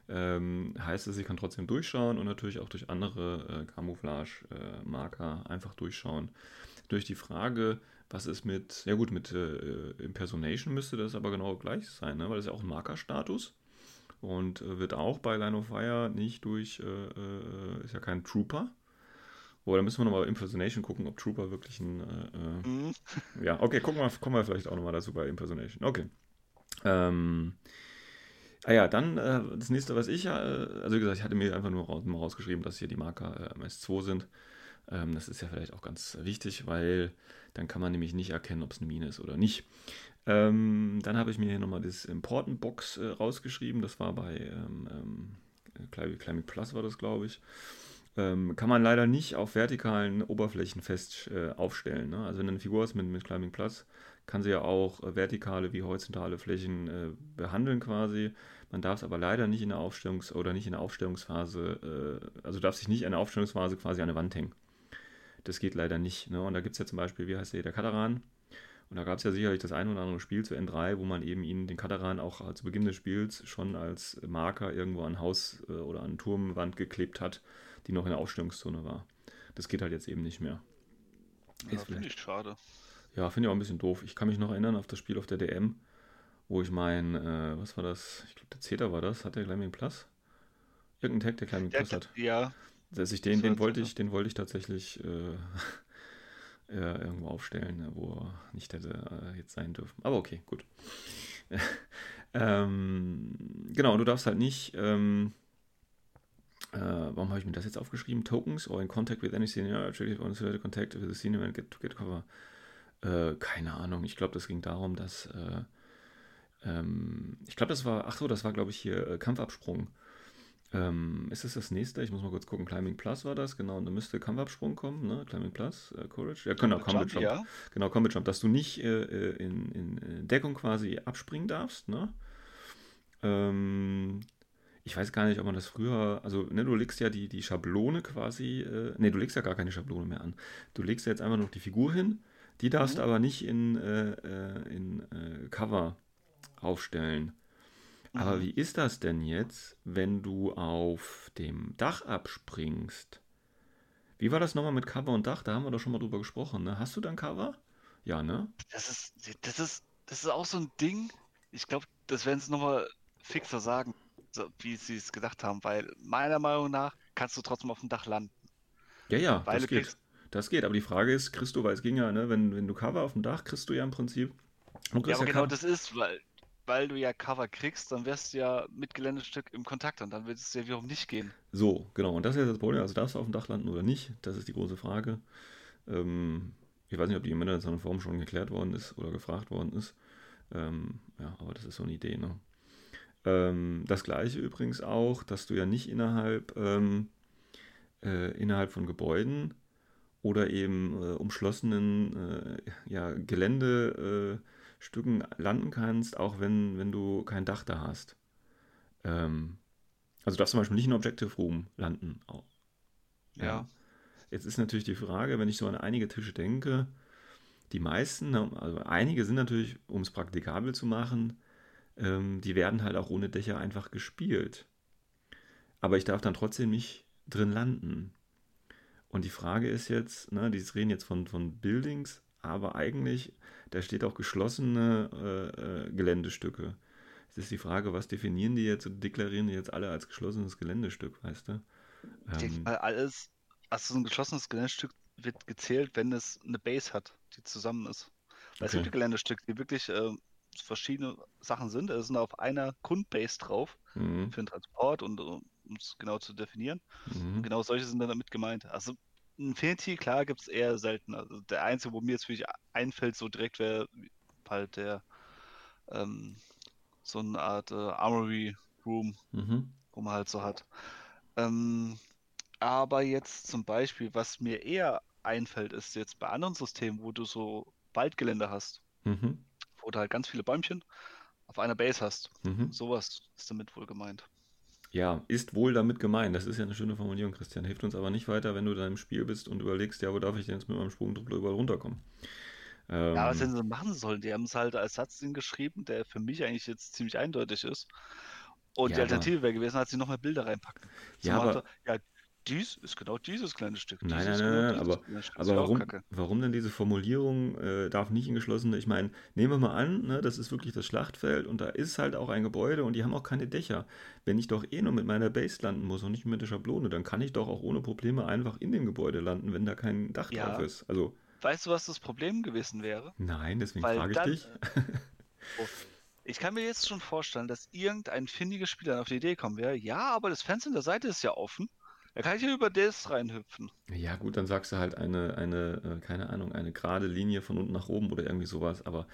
ähm, heißt es, ich kann trotzdem durchschauen und natürlich auch durch andere äh, Camouflage-Marker einfach durchschauen. Durch die Frage, was ist mit, ja gut, mit äh, Impersonation müsste das aber genau gleich sein, ne? weil das ist ja auch ein Markerstatus und äh, wird auch bei Line of Fire nicht durch, äh, äh, ist ja kein Trooper. Oder da müssen wir nochmal Impersonation gucken, ob Trooper wirklich ein äh, äh, Mhm. ja, okay, gucken wir, kommen wir vielleicht auch nochmal dazu bei Impersonation. Okay. Ähm, ah ja, dann äh, das nächste, was ich, äh, also wie gesagt, ich hatte mir einfach nur raus, mal rausgeschrieben, dass hier die Marker äh, MS2 sind. Ähm, das ist ja vielleicht auch ganz wichtig, weil dann kann man nämlich nicht erkennen, ob es eine Mine ist oder nicht. Ähm, dann habe ich mir hier nochmal das Important Box äh, rausgeschrieben. Das war bei ähm, ähm, Climbing Climbing Plus war das, glaube ich. Ähm, kann man leider nicht auf vertikalen Oberflächen fest äh, aufstellen. Ne? Also wenn du eine Figur hast mit, mit Climbing Plus, kann sie ja auch äh, vertikale wie horizontale Flächen äh, behandeln quasi. Man darf es aber leider nicht in der Aufstellungs- oder nicht in der Aufstellungsphase, äh, also darf sich nicht in der Aufstellungsphase quasi an eine Wand hängen. Das geht leider nicht. Ne? Und da gibt es ja zum Beispiel, wie heißt der, der Kataran. Und da gab es ja sicherlich das ein oder andere Spiel zu N3, wo man eben ihn, den Kataran, auch zu Beginn des Spiels schon als Marker irgendwo an Haus äh, oder an Turmwand geklebt hat, die noch in der Ausstellungszone war. Das geht halt jetzt eben nicht mehr. Ja, finde ich schade. Ja, finde ich auch ein bisschen doof. Ich kann mich noch erinnern auf das Spiel auf der DM, wo ich mein, äh, was war das? Ich glaube, der Zeta war das. Hat der Climbing Plus? Irgendein Tag, der Climbing Ja, Plus hat. ja, Dass ich den, den wollte ich, den wollte ich tatsächlich äh, ja, irgendwo aufstellen, ne, wo er nicht hätte äh, jetzt sein dürfen. Aber okay, gut. ähm, genau, du darfst halt nicht. Ähm, äh, warum habe ich mir das jetzt aufgeschrieben? Tokens or in contact with any senior attractive on the contact with the senior and get get cover. Äh, keine Ahnung. Ich glaube, das ging darum, dass äh, ähm, ich glaube, das war, ach so, das war, glaube ich, hier äh, Kampfabsprung. Ähm, ist das das nächste? Ich muss mal kurz gucken. Climbing Plus war das, genau. Und da müsste Kampfabsprung kommen, ne? Climbing Plus, äh, Courage. Ja, genau, Combat Jump. ja. Genau, Combat Jump, dass du nicht äh, äh, in, in äh, Deckung quasi abspringen darfst, ne? Ähm, ich weiß gar nicht, ob man das früher, also, ne, du legst ja die, die Schablone quasi, äh, ne, du legst ja gar keine Schablone mehr an. Du legst ja jetzt einfach noch die Figur hin, die darfst Mhm. aber nicht in, äh, äh, in äh, Cover aufstellen. Aber Mhm. wie ist das denn jetzt, wenn du auf dem Dach abspringst? Wie war das nochmal mit Cover und Dach? Da haben wir doch schon mal drüber gesprochen, ne? Hast du dann Cover? Ja, ne? Das ist, das ist, das ist auch so ein Ding. Ich glaube, das werden sie nochmal fixer sagen, so, wie sie es gedacht haben, weil meiner Meinung nach kannst du trotzdem auf dem Dach landen. Ja, ja, Weil das geht. kriegst- Das geht, aber die Frage ist, kriegst du, weil es ging ja, ne, wenn, wenn du Cover auf dem Dach kriegst du ja im Prinzip. Ja, aber ja, genau Cover. das ist, weil, weil du ja Cover kriegst, dann wärst du ja mit Geländestück im Kontakt und dann wird es dir wiederum nicht gehen. So, genau. Und das ist jetzt das Problem. Also darfst du auf dem Dach landen oder nicht? Das ist die große Frage. Ähm, ich weiß nicht, ob die in internationalen Form schon geklärt worden ist oder gefragt worden ist. Ähm, ja, aber das ist so eine Idee, ne? Ähm, das gleiche übrigens auch, dass du ja nicht innerhalb, ähm, äh, innerhalb von Gebäuden oder eben äh, umschlossenen äh, ja, Geländestücken landen kannst, auch wenn, wenn du kein Dach da hast. Ähm, also du darfst zum Beispiel nicht in Objective Room landen. Auch. Ja. Jetzt ist natürlich die Frage, wenn ich so an einige Tische denke, die meisten, ne, also einige sind natürlich, um es praktikabel zu machen, ähm, die werden halt auch ohne Dächer einfach gespielt. Aber ich darf dann trotzdem nicht drin landen. Und die Frage ist jetzt, ne, die reden jetzt von, von Buildings, aber eigentlich, da steht auch geschlossene äh, äh, Geländestücke. Jetzt ist die Frage, was definieren die jetzt oder deklarieren die jetzt alle als geschlossenes Geländestück, weißt du? Ich denke Ähm, mal, alles, also so ein geschlossenes Geländestück wird gezählt, wenn es eine Base hat, die zusammen ist. Weil es Okay. gibt ja Geländestücke, die wirklich äh, verschiedene Sachen sind. Es sind auf einer Grundbase drauf mhm, für den Transport und um es genau zu definieren. Und mhm. genau solche sind dann damit gemeint. Also Infinity, klar, gibt es eher selten. Also der einzige, wo mir jetzt wirklich einfällt, so direkt wäre halt der ähm, so eine Art äh, Armory Room, Mhm. wo man halt so hat. Ähm, aber jetzt zum Beispiel, was mir eher einfällt, ist jetzt bei anderen Systemen, wo du so Waldgelände hast, Mhm. wo du halt ganz viele Bäumchen auf einer Base hast. Mhm. Sowas ist damit wohl gemeint. Ja, ist wohl damit gemeint. Das ist ja eine schöne Formulierung, Christian. Hilft uns aber nicht weiter, wenn du da im Spiel bist und überlegst, ja, wo darf ich denn jetzt mit meinem Sprungdruckler überall runterkommen? Ja, was Ähm, hätten sie machen sollen? Die haben es halt als Satz geschrieben, der für mich eigentlich jetzt ziemlich eindeutig ist. Und ja, die Alternative wäre gewesen, als sie noch mehr Bilder reinpacken. ja, aber ja, dies ist genau dieses kleine Stück, dies Nein, nein, nein, genau aber, aber warum, warum denn diese Formulierung äh, darf nicht in geschlossene? Ich meine, nehmen wir mal an, ne, das ist wirklich das Schlachtfeld und da ist halt auch ein Gebäude und die haben auch keine Dächer. Wenn ich doch eh nur mit meiner Base landen muss und nicht mit der Schablone, dann kann ich doch auch ohne Probleme einfach in dem Gebäude landen, wenn da kein Dach drauf Ja, ist. Also, weißt du, was das Problem gewesen wäre? nein, deswegen Weil frage ich dann, dich. oh, ich kann mir jetzt schon vorstellen, dass irgendein findiger Spieler auf die Idee kommen wäre, ja, aber das Fenster in der Seite ist ja offen. Da kann ich ja über das reinhüpfen. Ja, gut, dann sagst du halt eine, eine, äh, keine Ahnung, eine gerade Linie von unten nach oben oder irgendwie sowas. Aber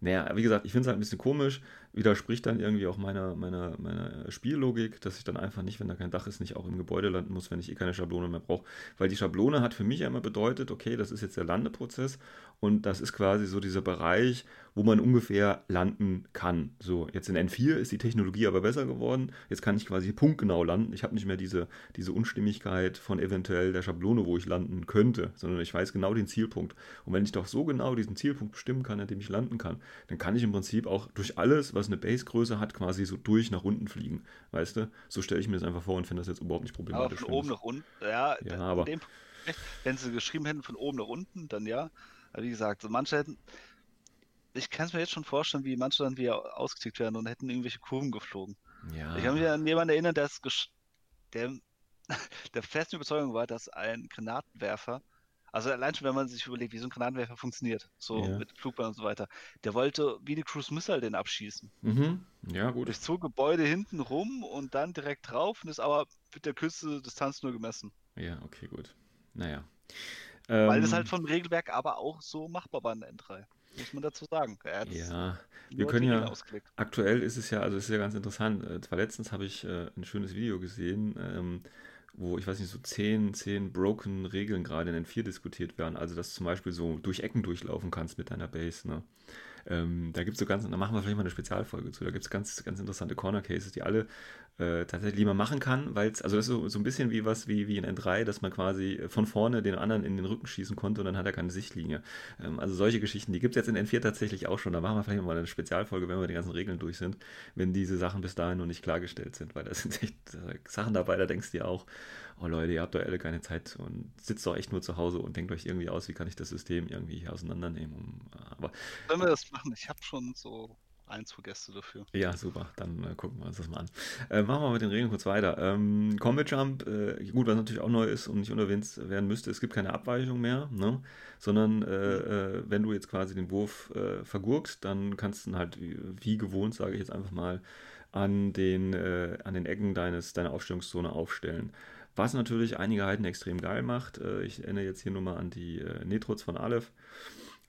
naja, wie gesagt, ich finde es halt ein bisschen komisch. Widerspricht dann irgendwie auch meiner, meiner, meiner Spiellogik, dass ich dann einfach nicht, wenn da kein Dach ist, nicht auch im Gebäude landen muss, wenn ich eh keine Schablone mehr brauche. Weil die Schablone hat für mich ja immer bedeutet, okay, das ist jetzt der Landeprozess und das ist quasi so dieser Bereich, wo man ungefähr landen kann. So, jetzt in N4 ist die Technologie aber besser geworden. Jetzt kann ich quasi punktgenau landen. Ich habe nicht mehr diese, diese Unstimmigkeit von eventuell der Schablone, wo ich landen könnte, sondern ich weiß genau den Zielpunkt. Und wenn ich doch so genau diesen Zielpunkt bestimmen kann, an dem ich landen kann, dann kann ich im Prinzip auch durch alles, was eine Basegröße hat, quasi so durch nach unten fliegen. Weißt du? So stelle ich mir das einfach vor und finde das jetzt überhaupt nicht Aber problematisch. von wenn oben nach unten, ja, Ja, aber dem wenn sie geschrieben hätten von oben nach unten, dann ja. Aber wie gesagt, so manche hätten, ich kann es mir jetzt schon vorstellen, wie manche dann wieder ausgetickt werden und hätten irgendwelche Kurven geflogen. Ich kann mich ja, an jemanden erinnern, der, der der festen Überzeugung war, dass ein Granatenwerfer, also allein schon, wenn man sich überlegt, wie so ein Granatenwerfer funktioniert, so ja. mit Flugbahn und so weiter, der wollte wie eine Cruise Missile den abschießen. Mhm. Ja, gut. Durch so Gebäude hinten rum und dann direkt drauf und ist aber mit der Küste Distanz nur gemessen. Ja, okay, gut. Naja. Weil das halt Ähm, vom Regelwerk aber auch so machbar war in der N3. Muss man dazu sagen. Hat ja, wir können ja, aktuell ist es ja, also es ist ja ganz interessant. Äh, Zwar letztens habe ich äh, ein schönes Video gesehen, ähm, wo, ich weiß nicht, so zehn, zehn broken Regeln gerade in N4 diskutiert werden. Also, dass du zum Beispiel so durch Ecken durchlaufen kannst mit deiner Base, ne? Ähm, da gibt es so ganz, da machen wir vielleicht mal eine Spezialfolge zu. Da gibt es ganz, ganz interessante Corner Cases, die alle äh, tatsächlich man machen kann, weil es, also das ist so, so ein bisschen wie was wie, wie in N3, dass man quasi von vorne den anderen in den Rücken schießen konnte und dann hat er keine Sichtlinie. Ähm, also solche Geschichten, die gibt es jetzt in N4 tatsächlich auch schon. Da machen wir vielleicht mal eine Spezialfolge, wenn wir die ganzen Regeln durch sind, wenn diese Sachen bis dahin noch nicht klargestellt sind, weil da sind echt äh, Sachen dabei, da denkst du dir auch, oh Leute, ihr habt doch alle keine Zeit und sitzt doch echt nur zu Hause und denkt euch irgendwie aus, wie kann ich das System irgendwie hier auseinandernehmen. Um, aber Wenn wir das machen, ich habe schon so ein, zwei Gäste dafür. Ja, super. Dann äh, gucken wir uns das mal an. Äh, machen wir mit den Regeln kurz weiter. Ähm, Combat Jump, äh, gut, was natürlich auch neu ist und nicht unerwähnt werden müsste, es gibt keine Abweichung mehr, ne? sondern äh, äh, wenn du jetzt quasi den Wurf äh, vergurkst, dann kannst du ihn halt wie, wie gewohnt, sage ich jetzt einfach mal, an den, äh, an den Ecken deines, deiner Aufstellungszone aufstellen. Was natürlich einige Heiden extrem geil macht. Äh, ich erinnere jetzt hier nur mal an die äh, Netrods von Aleph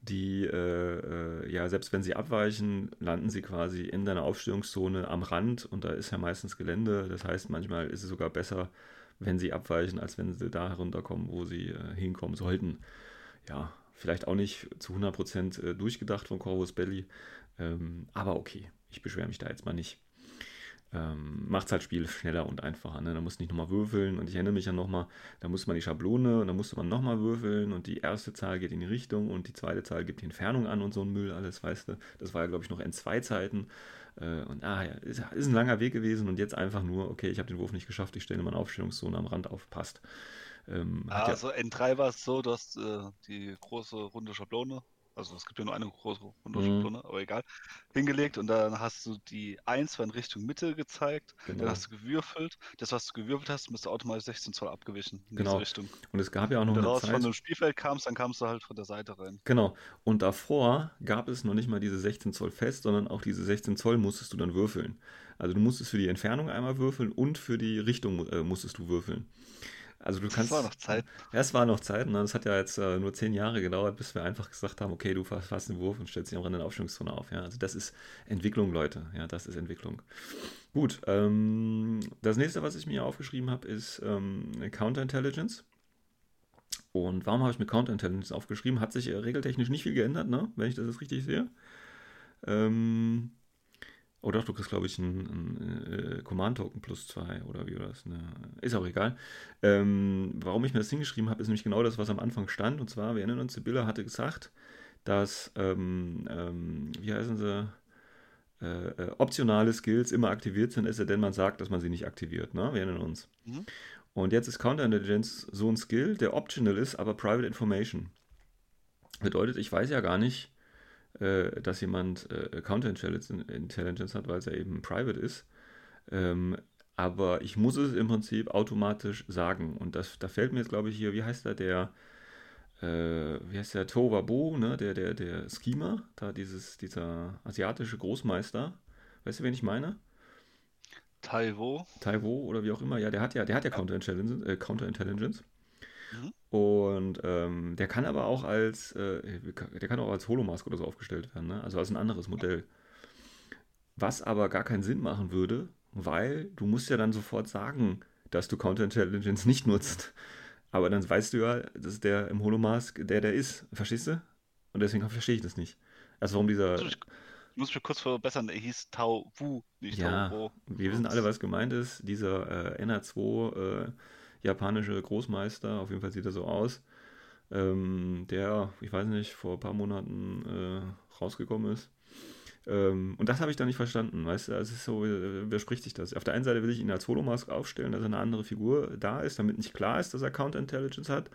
die, äh, äh, ja, selbst wenn sie abweichen, landen sie quasi in deiner Aufstellungszone am Rand und da ist ja meistens Gelände. Das heißt, manchmal ist es sogar besser, wenn sie abweichen, als wenn sie da herunterkommen, wo sie äh, hinkommen sollten. Ja, vielleicht auch nicht zu 100% äh, durchgedacht von Corvus Belli, ähm, aber okay, ich beschwere mich da jetzt mal nicht ähm, macht halt Spiel schneller und einfacher. Ne? Da musst du nicht nochmal würfeln und ich erinnere mich ja nochmal, da musste man die Schablone und dann musste man nochmal würfeln und die erste Zahl geht in die Richtung und die zweite Zahl gibt die Entfernung an und so ein Müll, alles, weißt du. Das war ja, glaube ich, noch N2-Zeiten äh, und ah ja, ist, ist ein langer Weg gewesen und jetzt einfach nur, okay, ich habe den Wurf nicht geschafft, ich stelle meine Aufstellungszone am Rand auf, passt. Ähm, hat ja, Also N3 war es so, du hast äh, die große runde Schablone, also es gibt ja nur eine große runde Mhm. Schablone, aber egal, hingelegt und dann hast du die 1 war in Richtung Mitte gezeigt, dann genau. hast du gewürfelt, das was du gewürfelt hast, müsste automatisch 16 Zoll abgewichen in diese Genau. Richtung. Und es gab ja auch noch Wenn du raus von Zeit, dem Spielfeld kamst, dann kamst du halt von der Seite rein. Genau. Und davor gab es noch nicht mal diese 16 Zoll fest, sondern auch diese 16 Zoll musstest du dann würfeln. Also du musstest für die Entfernung einmal würfeln und für die Richtung äh, musstest du würfeln. Also du Das kannst. war noch Zeit. Ja, es war noch Zeit, ne? Das hat ja jetzt äh, nur zehn Jahre gedauert, bis wir einfach gesagt haben, okay, du fasst den Wurf und stellst dich am Rand der Aufstellungszone auf. Ja, also das ist Entwicklung, Leute. Ja, das ist Entwicklung. Gut, ähm, das nächste, was ich mir aufgeschrieben habe, ist ähm, Counterintelligence. Und warum habe ich mir Counterintelligence aufgeschrieben? Hat sich äh, regeltechnisch nicht viel geändert, ne? wenn ich das jetzt richtig sehe. Ähm, oh doch, du kriegst, glaube ich, einen, äh, Command-Token plus 2 oder wie war das? Ne? Ist auch egal. Ähm, warum ich mir das hingeschrieben habe, ist nämlich genau das, was am Anfang stand. Und zwar, wir erinnern uns, Sibylla hatte gesagt, dass, ähm, ähm, wie heißen sie, äh, äh, optionale Skills immer aktiviert sind, ist ja denn man sagt, dass man sie nicht aktiviert. Ne? Wir erinnern uns. Mhm. Und jetzt ist Counterintelligence so ein Skill, der optional ist, aber Private Information. Bedeutet, ich weiß ja gar nicht, äh, dass jemand äh, Counterintelligence hat, weil es ja eben private ist. Ähm, aber ich muss es im Prinzip automatisch sagen. Und das, da fällt mir jetzt, glaube ich, hier, wie heißt der, der, äh, wie heißt der, Tovabo, ne, der, der, der Schema, da dieses, dieser asiatische Großmeister. Weißt du, wen ich meine? Taiwo. Taiwo oder wie auch immer, ja, der hat ja, der hat ja Counterintelligence. Äh, Counterintelligence. Mhm. Und ähm, der kann aber auch als, äh, der kann auch als Holomask oder so aufgestellt werden, ne? also als ein anderes Modell. Was aber gar keinen Sinn machen würde, weil du musst ja dann sofort sagen, dass du Counterintelligence nicht nutzt. Aber dann weißt du ja, dass der im Holomask der, der ist. Verstehst du? Und deswegen verstehe ich das nicht. Also warum dieser. Ich muss mich kurz verbessern, er hieß Tau Wu, nicht ja, Tau Wo. Wir wissen alle, was gemeint ist. Dieser äh, NH2 äh, japanische Großmeister, auf jeden Fall sieht er so aus, ähm, der, ich weiß nicht, vor ein paar Monaten äh, rausgekommen ist. Ähm, und das habe ich dann nicht verstanden, weißt du, also es ist so, äh, widerspricht sich das. Auf der einen Seite will ich ihn als Holomask aufstellen, dass er eine andere Figur da ist, damit nicht klar ist, dass er Counterintelligence hat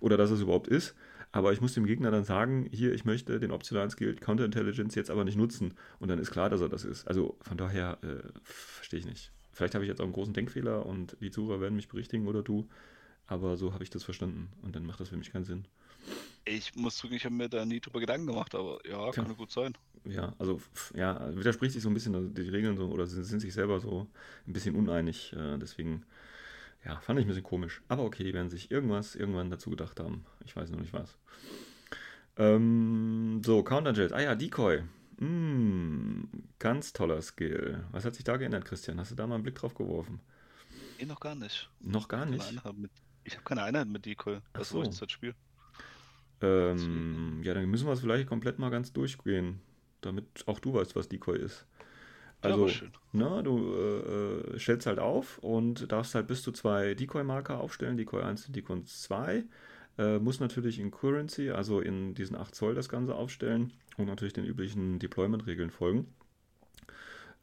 oder dass es überhaupt ist. Aber ich muss dem Gegner dann sagen, hier, ich möchte den optionalen Skill Counterintelligence jetzt aber nicht nutzen. Und dann ist klar, dass er das ist. Also von daher äh, verstehe ich nicht. Vielleicht habe ich jetzt auch einen großen Denkfehler und die Zuhörer werden mich berichtigen oder du. Aber so habe ich das verstanden. Und dann macht das für mich keinen Sinn. Ich muss zugeben, ich habe mir da nie drüber Gedanken gemacht, aber ja, kann ja. gut sein. Ja, also ja, widerspricht sich so ein bisschen also die Regeln so oder sind, sind sich selber so ein bisschen uneinig. Äh, deswegen, ja, fand ich ein bisschen komisch. Aber okay, die werden sich irgendwas irgendwann dazu gedacht haben. Ich weiß noch nicht was. Ähm, so, Counterjet. Ah ja, Decoy. Mm, ganz toller Skill. Was hat sich da geändert, Christian? Hast du da mal einen Blick drauf geworfen? Nee, noch gar nicht. Noch gar nicht? ich habe keine Einheit mit Decoy. Das so. ist das Spiel. Ähm, ja, dann müssen wir es vielleicht komplett mal ganz durchgehen, damit auch du weißt, was Decoy ist. Also, ja, na, du äh, stellst halt auf und darfst halt bis zu zwei Decoy-Marker aufstellen, Decoy 1 und Decoy 2. Äh, muss natürlich in Currency, also in diesen 8 Zoll das Ganze aufstellen und natürlich den üblichen Deployment-Regeln folgen.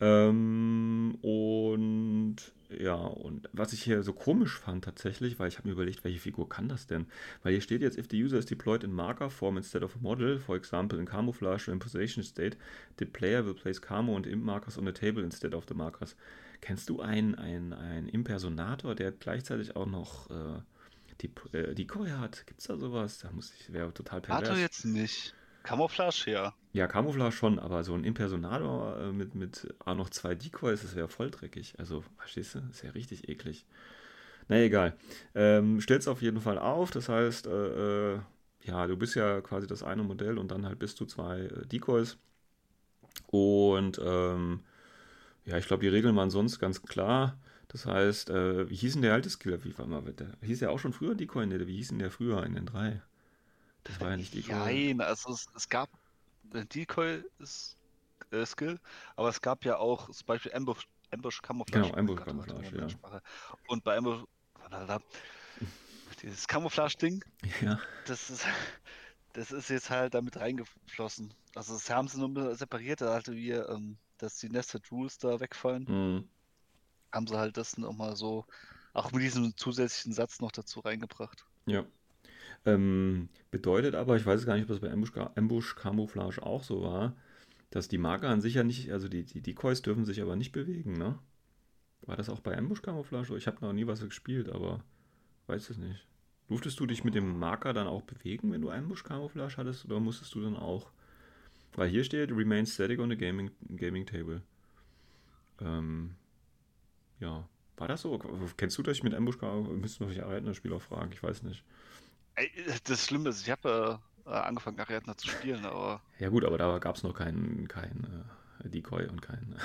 Ähm, und ja, und was ich hier so komisch fand tatsächlich, weil ich habe mir überlegt, welche Figur kann das denn? Weil hier steht jetzt, if the user is deployed in marker form instead of a model, for example in camouflage or imposition state, the player will place camo and imp markers on the table instead of the markers. Kennst du einen, einen, einen Impersonator, der gleichzeitig auch noch äh, die, äh, Decoy hat? Gibt's da sowas? Da muss ich, wäre total pervers. Hat er jetzt nicht. Camouflage, ja. Ja, Camouflage schon, aber so ein Impersonator äh, mit, mit auch noch zwei Decoys, das wäre voll dreckig. Also, verstehst du? Das ist ja richtig eklig. Na egal. Ähm, stellst auf jeden Fall auf, das heißt, äh, äh, ja, du bist ja quasi das eine Modell und dann halt bis zu zwei äh, Decoys. Und ähm, ja, ich glaube, die Regeln waren sonst ganz klar. Das heißt, äh, wie hieß denn der alte Skill? Wie war mal, der, hieß der auch schon früher Decoy? Ne, wie hieß denn der früher in den drei? Das war ja nicht Decoy. Nein, also es, es gab Decoy ist, äh, Skill, aber es gab ja auch zum Beispiel Ambush, Ambush Camouflage. Genau, Ambush Camouflage, ja. Und bei Ambush, dieses Camouflage-Ding, ja. das ist, das ist jetzt halt damit reingeflossen. Also das haben sie nur separiert, also wie, ähm, dass die Nested Rules da wegfallen. Mhm. Haben sie halt das nochmal so, auch mit diesem zusätzlichen Satz noch dazu reingebracht. Ja, ähm, bedeutet aber, ich weiß gar nicht, ob das bei Ambush, Ambush Camouflage auch so war, dass die Marker an sich ja nicht, also die, die Decoys dürfen sich aber nicht bewegen, ne? War das auch bei Ambush Camouflage? Ich habe noch nie was gespielt, aber weiß es nicht. Durftest du dich mit dem Marker dann auch bewegen, wenn du Ambush Camouflage hattest, oder musstest du dann auch? Weil hier steht Remain static on the gaming, gaming table. Ähm, ja, war das so? Kennst du dich mit Ambush? Müssten wir vielleicht auch fragen, ich weiß nicht. Das Schlimme ist, ich habe äh, angefangen, Ariadna zu spielen, aber. Ja, gut, aber da gab es noch keinen kein, äh, Decoy und kein.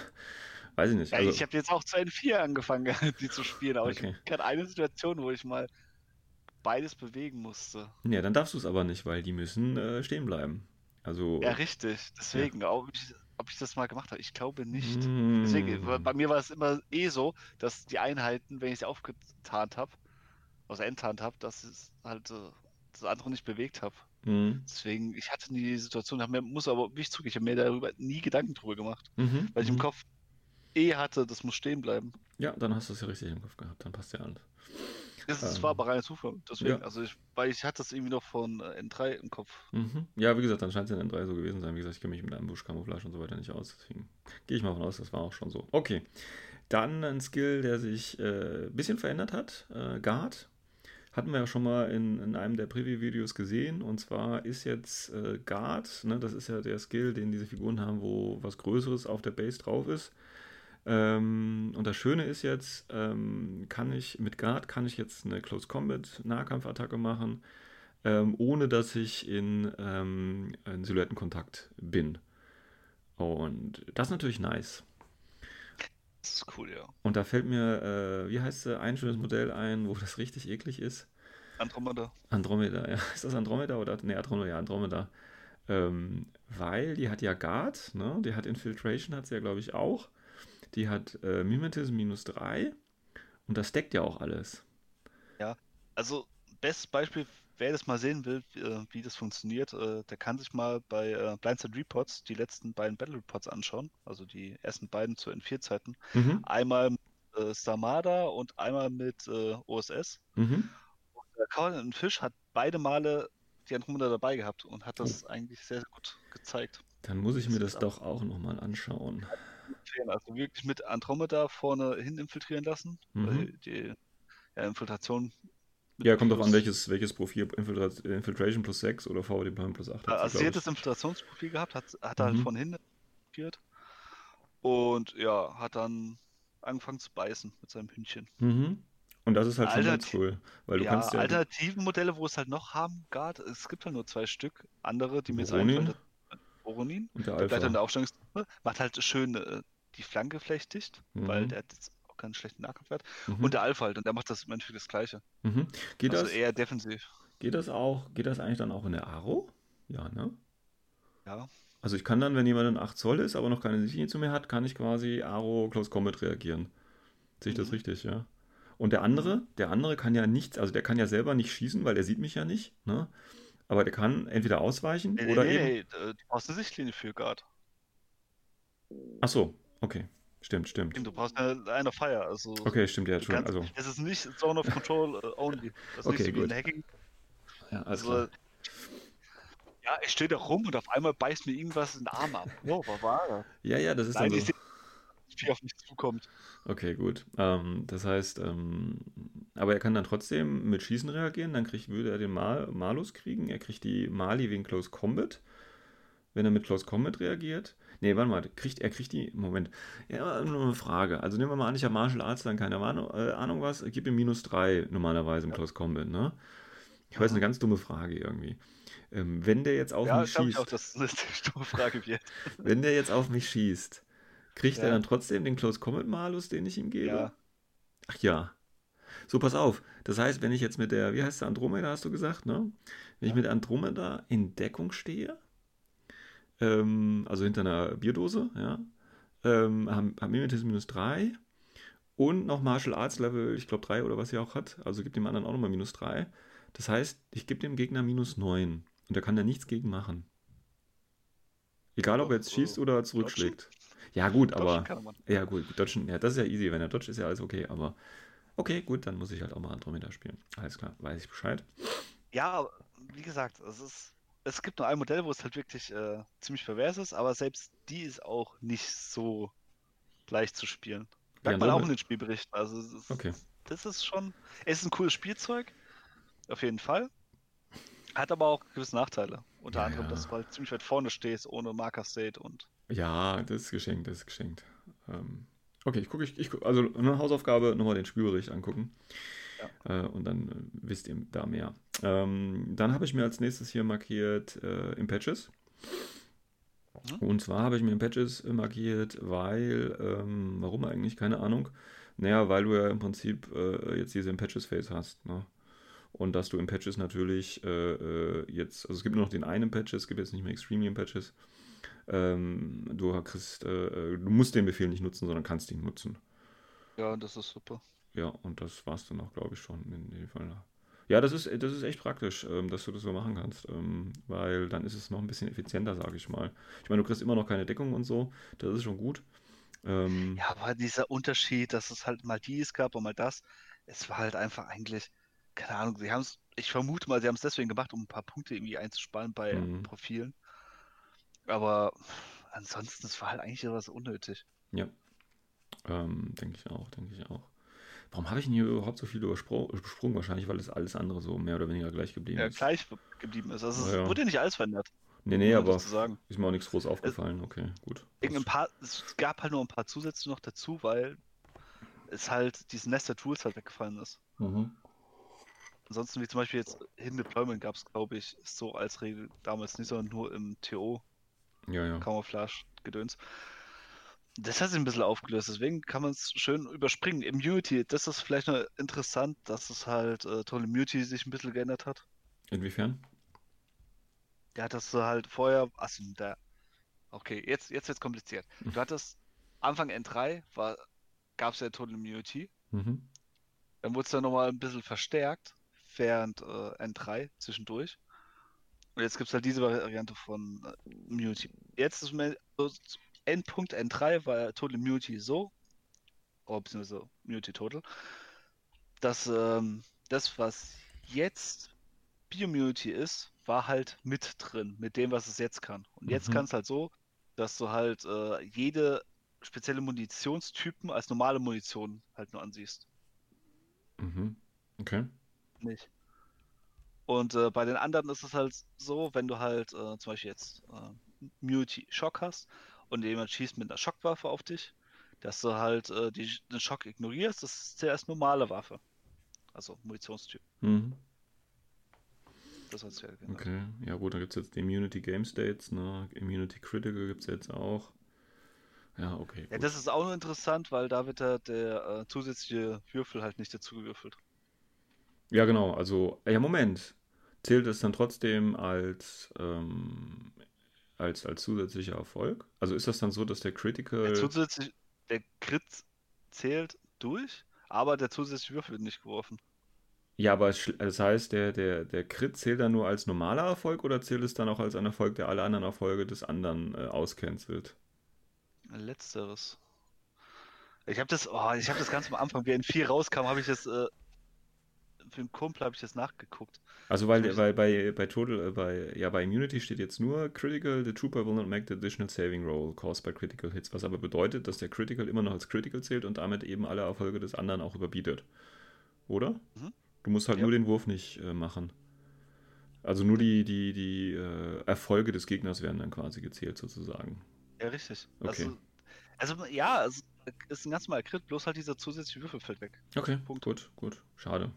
weiß ich nicht. Also... ich habe jetzt auch zu N4 angefangen, die zu spielen, aber okay. ich kenne eine Situation, wo ich mal beides bewegen musste. Ja, dann darfst du es aber nicht, weil die müssen äh, stehen bleiben. Also. Ja, richtig. Deswegen, ob, ich, ob ich das mal gemacht habe, ich glaube nicht. Mm. Deswegen, weil bei mir war es immer eh so, dass die Einheiten, wenn ich sie aufgetarnt habe, also enttarnt habe, dass es halt das andere nicht bewegt habe. Mhm. Deswegen, ich hatte nie die Situation, hab mir, muss aber nicht zugeben, ich habe mir darüber nie Gedanken drüber gemacht, Mhm. weil ich im mhm. Kopf eh hatte, das muss stehen bleiben. Ja, dann hast du es ja richtig im Kopf gehabt. Dann passt ja alles. Das, Ähm, war aber reiner Zufall. Deswegen, ja. also ich, weil ich hatte das irgendwie noch von äh, N3 im Kopf. Mhm. Ja, wie gesagt, dann scheint es in N3 so gewesen sein. Wie gesagt, ich kenne mich mit einem Buschkamouflage und so weiter nicht aus. Deswegen gehe ich mal von aus, das war auch schon so. Okay. Dann ein Skill, der sich ein äh, bisschen verändert hat. Äh, Guard. Hatten wir ja schon mal in, in einem der Preview-Videos gesehen. Und zwar ist jetzt äh, Guard, ne, das ist ja der Skill, den diese Figuren haben, wo was Größeres auf der Base drauf ist. Ähm, und das Schöne ist jetzt, ähm, kann ich mit Guard kann ich jetzt eine Close Combat Nahkampfattacke machen, ähm, ohne dass ich in, ähm, in Silhouettenkontakt bin. Und das ist natürlich nice. Das ist cool, ja. Und da fällt mir, äh, wie heißt äh, ein schönes Modell ein, wo das richtig eklig ist? Andromeda. Andromeda, ja. Ist das Andromeda oder? Ne, Andromeda, ja, Andromeda. Ähm, weil die hat ja Guard, ne? Die hat Infiltration, hat sie ja, glaube ich, auch. Die hat äh, Mimetism minus 3 und das deckt ja auch alles. Also, bestes Beispiel, wer das mal sehen will, wie, äh, wie das funktioniert, äh, der kann sich mal bei äh, Blindside Reports die letzten beiden Battle Reports anschauen. Also die ersten beiden zu N4-Zeiten. Mhm. Einmal mit äh, Starmada und einmal mit äh, OSS. Mhm. Der Colin Fish hat beide Male die Andromeda dabei gehabt und hat das eigentlich sehr, sehr gut gezeigt. Dann muss ich mir Das das doch auch nochmal anschauen. Also wirklich mit Andromeda vorne hin infiltrieren lassen. Mhm. Die ja, Infiltration. Ja, kommt drauf an, welches, welches Profil. Infiltrat Infiltration plus 6 oder VD Plan plus 8 hat Also sie hat das Infiltrationsprofil gehabt, hat, hat halt Mhm. von hinten infiltriert. Und ja, hat dann angefangen zu beißen mit seinem Hündchen. Mhm. Und das ist halt schon ganz cool, weil du ja, kannst ja alternativen Modelle, wo es halt noch haben, Guard, es gibt halt nur zwei Stück. Andere, die mir jetzt einfallen, Voronin. und der Der bleibt in der Alpha. Macht halt schön äh, die Flanke vielleicht dicht, weil Mhm. der hat jetzt auch keinen schlechten Nahkampfwert. Mhm. Und der Alpha halt, und der macht das im Endeffekt das Gleiche. Mhm. Geht, also das, eher defensiv. geht das auch, geht das eigentlich dann auch in der Aro? Ja, ne? Ja. Also ich kann dann, wenn jemand ein 8 Zoll ist, aber noch keine Sichtlinie zu mir hat, kann ich quasi Aro Close Combat reagieren. Sehe ich das Mhm. richtig, ja? Und der andere, der andere kann ja nichts, also der kann ja selber nicht schießen, weil der sieht mich ja nicht, ne? Aber der kann entweder ausweichen Nee, oder nee, eben. nee, du brauchst eine Sichtlinie für Guard. Ach so, okay. Stimmt, stimmt. Du brauchst eine, eine Fire. Also Okay, stimmt, ja, schon. Also, es ist nicht Zone of Control äh, only. Das ist Okay, nicht so wie gut. in Hacking. ja, Also, klar. ja, ich stehe da rum und auf einmal beißt mir irgendwas in den Arm ab. Wow, was war das? Ja, ja, das ist Nein, dann so. Wie auf mich zukommt. Okay, gut. Ähm, das heißt, ähm, aber er kann dann trotzdem mit Schießen reagieren, dann kriegt, würde er den Mal Malus kriegen. Er kriegt die Mali wegen Close Combat, wenn er mit Close Combat reagiert. Nee, warte mal, kriegt, er kriegt die, Moment, ja, nur eine Frage. Also nehmen wir mal an, ich habe Martial Arts, dann keine Ahnung, äh, Ahnung was, gib ihm minus 3 normalerweise im Close Combat, ne? Ich weiß, eine ganz dumme Frage irgendwie. Ähm, wenn der jetzt auf Ja, mich glaube ich schießt, auch, dass das eine stumme Frage wird. wenn der jetzt auf mich schießt, kriegt er Ja. dann trotzdem den Close Combat Malus, den ich ihm gebe? Ja. Ach ja. So, pass auf. Das heißt, wenn ich jetzt mit der, wie heißt der, Andromeda, hast du gesagt, ne? Wenn ich mit Andromeda in Deckung stehe, ähm, also hinter einer Bierdose, ja, ähm, haben, haben Mimetism minus 3 und noch Martial Arts Level, ich glaube 3 oder was sie auch hat, also gibt dem anderen auch nochmal minus 3. Das heißt, ich gebe dem Gegner minus 9 und da kann er nichts gegen machen. Egal, ob er jetzt Doch, schießt äh, oder zurückschlägt. Ja, gut, aber. Ja, gut, Dodgen, ja, das ist ja easy. Wenn er Dodge ist ja alles okay, aber okay, gut, dann muss ich halt auch mal Andromeda spielen. Alles klar, weiß ich Bescheid. Ja, wie gesagt, es ist. Es gibt nur ein Modell, wo es halt wirklich äh, ziemlich pervers ist, aber selbst die ist auch nicht so leicht zu spielen. Ja, Merkt man auch in den Spielberichten. Also es ist, Okay. das ist schon. Es ist ein cooles Spielzeug, auf jeden Fall. Hat aber auch gewisse Nachteile. Unter Ja, anderem, ja. dass du halt ziemlich weit vorne stehst, ohne Marker State und. Ja, das ist geschenkt, das ist geschenkt. Ähm, okay, ich gucke, ich, ich also eine Hausaufgabe, nochmal den Spielbericht angucken. Äh, und dann äh, wisst ihr da mehr. Ähm, dann habe ich mir als nächstes hier markiert äh, Impatches. Mhm. Und zwar habe ich mir Impatches markiert, weil, ähm, warum eigentlich, keine Ahnung. Naja, weil du ja im Prinzip äh, jetzt diese Impatches Phase hast. Ne? Und dass du in Patches natürlich äh, äh, jetzt, also es gibt nur noch den einen Patches, es gibt jetzt nicht mehr Extreme Patches. Ähm, du kriegst, äh, äh, du musst den Befehl nicht nutzen, sondern kannst ihn nutzen. Ja, das ist super. Ja, und das war's dann auch, glaube ich, schon in dem Fall. Ja, das ist, das ist echt praktisch, ähm, dass du das so machen kannst, ähm, weil dann ist es noch ein bisschen effizienter, sage ich mal. Ich meine, du kriegst immer noch keine Deckung und so, das ist schon gut. Ähm, Ja, aber dieser Unterschied, dass es halt mal dies gab und mal das, es war halt einfach eigentlich, keine Ahnung, sie haben es, ich vermute mal, sie haben es deswegen gemacht, um ein paar Punkte irgendwie einzusparen bei Mhm. Profilen. Aber ansonsten, es war halt eigentlich etwas unnötig. ja, ähm, denke ich auch, denke ich auch. Warum habe ich denn hier überhaupt so viel übersprungen? Wahrscheinlich, weil das alles andere so mehr oder weniger gleich geblieben Ja, ist. gleich geblieben ist. Also es Ja, ja. wurde ja nicht alles verändert, Nee, nee, aber das sagen. ist mir auch nichts groß aufgefallen. Okay, gut. Paar, es gab halt nur ein paar Zusätze noch dazu, weil es halt dieses Nest der Tools halt weggefallen ist. Mhm. Ansonsten, wie zum Beispiel jetzt Hidden Deployment gab es, glaube ich, so als Regel damals nicht, sondern nur im TO Ja, ja. Camouflage-Gedöns. Das hat sich ein bisschen aufgelöst, deswegen kann man es schön überspringen. Immunity, das ist vielleicht noch interessant, dass es halt äh, Total Immunity sich ein bisschen geändert hat. Inwiefern? Ja, dass du halt vorher, also der, okay, jetzt, jetzt wird's kompliziert. Du hattest Anfang N3 war, gab es ja Total Immunity, Mhm. dann wurde es dann nochmal ein bisschen verstärkt, während äh, N3 zwischendurch. Und jetzt gibt es halt diese Variante von äh, Immunity. Jetzt ist zu Endpunkt N3 war Total Immunity so, oder beziehungsweise Immunity Total, dass ähm, das, was jetzt Bioimmunity ist, war halt mit drin, mit dem, was es jetzt kann. Und jetzt Mhm. kann es halt so, dass du halt äh, jede spezielle Munitionstypen als normale Munition halt nur ansiehst. Mhm. Okay. Nicht. Und äh, bei den anderen ist es halt so, wenn du halt äh, zum Beispiel jetzt äh, Immunity Shock hast und jemand schießt mit einer Schockwaffe auf dich, dass du halt äh, die, den Schock ignorierst, das ist zuerst normale Waffe. Also Munitionstyp. Mhm. Das hat sich ja geändert. Okay. Ja, gut, dann gibt es jetzt die Immunity Game States, ne? Immunity Critical gibt es jetzt auch. Ja, okay. Ja, das ist auch noch interessant, weil da wird der, der äh, zusätzliche Würfel halt nicht dazu gewürfelt. Ja, genau. Also, ja, Moment. Zählt es dann trotzdem als, ähm, als, als zusätzlicher Erfolg? Also ist das dann so, dass der Critical. Der zusätzliche, der Crit zählt durch, aber der zusätzliche Würfel wird nicht geworfen. Ja, aber es das heißt, der, der, der Crit zählt dann nur als normaler Erfolg oder zählt es dann auch als ein Erfolg, der alle anderen Erfolge des anderen äh, auscancelt? Letzteres. Ich habe das, oh, ich habe das ganz am Anfang, wie N4 rauskam, habe ich das, äh, für den Kumpel habe ich das nachgeguckt. Also weil, weil bei, bei Total, äh, bei, ja, bei Immunity steht jetzt nur Critical, the Trooper will not make the additional saving roll caused by critical hits, was aber bedeutet, dass der Critical immer noch als Critical zählt und damit eben alle Erfolge des anderen auch überbietet. Oder? Mhm. Du musst halt Ja. nur den Wurf nicht äh, machen. Also nur die, die, die äh, Erfolge des Gegners werden dann quasi gezählt sozusagen. Ja, richtig. Okay. Also, also ja, es ist ein ganz normaler Crit, bloß halt dieser zusätzliche Würfel fällt weg. Okay, Punkt. gut, gut. Schade.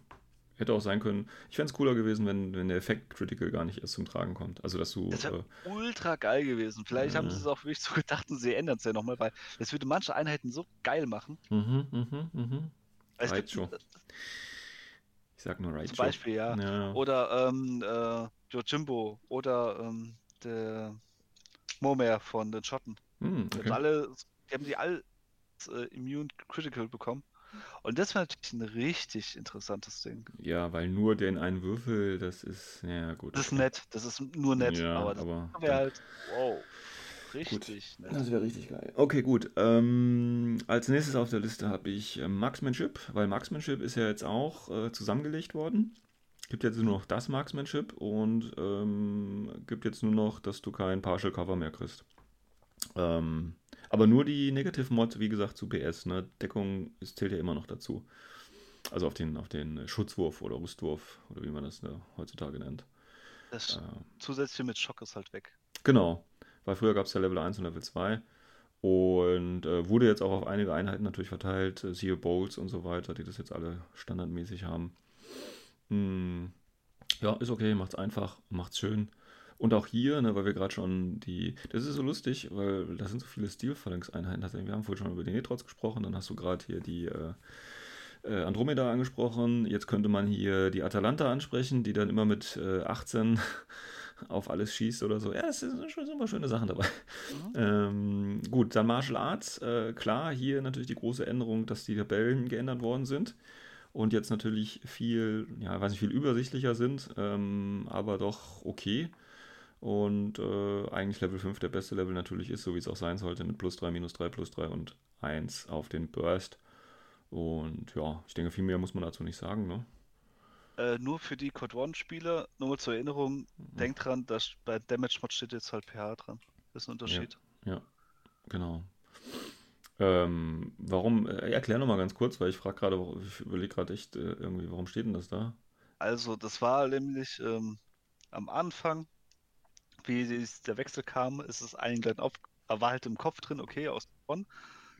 Hätte auch sein können. Ich fände es cooler gewesen, wenn, wenn der Effekt Critical gar nicht erst zum Tragen kommt. Also dass du. Das Äh, wäre ultra geil gewesen. Vielleicht haben Ja. sie es auch wirklich so gedacht und sie ändern es ja nochmal, weil das würde manche Einheiten so geil machen. mhm, mhm, mhm. Es gibt Raichu. Ich sag nur Raichu. zum Beispiel, ja. Ja. Oder ähm, äh, Jojimbo oder ähm, der Momer von den Schotten. Hm, Die haben okay. alle, die haben die alle äh, Immune Critical bekommen. Und das wäre natürlich ein richtig interessantes Ding. Ja, weil nur den einen Würfel, das ist. Ja, gut. Das ist nett, das ist nur nett, Ja, aber das aber. wäre halt, wow, richtig nett. Das wäre richtig geil. Okay, gut. Ähm, als nächstes auf der Liste habe ich äh, Marksmanship, weil Marksmanship ist ja jetzt auch äh, zusammengelegt worden. Gibt jetzt nur noch das Marksmanship und ähm, gibt jetzt nur noch, dass du kein Partial Cover mehr kriegst. Ähm, aber nur die Negative Mod, wie gesagt, zu PS. Ne? Deckung ist, zählt ja immer noch dazu. Also auf den, auf den Schutzwurf oder Rüstwurf oder wie man das ne, heutzutage nennt. Das Äh, zusätzliche mit Schock ist halt weg. Genau, weil früher gab es ja Level 1 und Level 2 und äh, wurde jetzt auch auf einige Einheiten natürlich verteilt, äh, siehe Bowls und so weiter, die das jetzt alle standardmäßig haben. Hm, ja, ist okay, macht's einfach, macht's schön. Und auch hier, ne, weil wir gerade schon die, das ist so lustig, weil da sind so viele Steel-Phalanx-Einheiten. Also, wir haben vorhin schon über die Netrods gesprochen, dann hast du gerade hier die, äh, äh, Andromeda angesprochen. Jetzt könnte man hier die Atalanta ansprechen, die dann immer mit äh, 18 auf alles schießt oder so. Ja, es sind schon immer schöne Sachen dabei. Mhm. Ähm, gut, dann Martial Arts. Äh, klar, hier natürlich die große Änderung, dass die Tabellen geändert worden sind und jetzt natürlich viel, ja, weiß nicht, viel übersichtlicher sind, ähm, aber doch okay. Und äh, eigentlich Level 5 der beste Level natürlich ist, so wie es auch sein sollte, mit plus 3, minus 3, plus 3 und 1 auf den Burst. Und ja, ich denke, viel mehr muss man dazu nicht sagen, ne? Äh, nur für die Code One-Spieler, nur mal zur Erinnerung, mhm. denkt dran, dass bei Damage Mod steht jetzt halt pH dran. Das ist ein Unterschied. Ja, ja genau. Ähm, warum, äh, erklär nochmal ganz kurz, weil ich frage gerade, ich überlege gerade echt äh, irgendwie, warum steht denn das da? Also, das war nämlich ähm, am Anfang, wie der Wechsel kam, ist es allen gleich auf, war halt im Kopf drin, okay, aus Bonn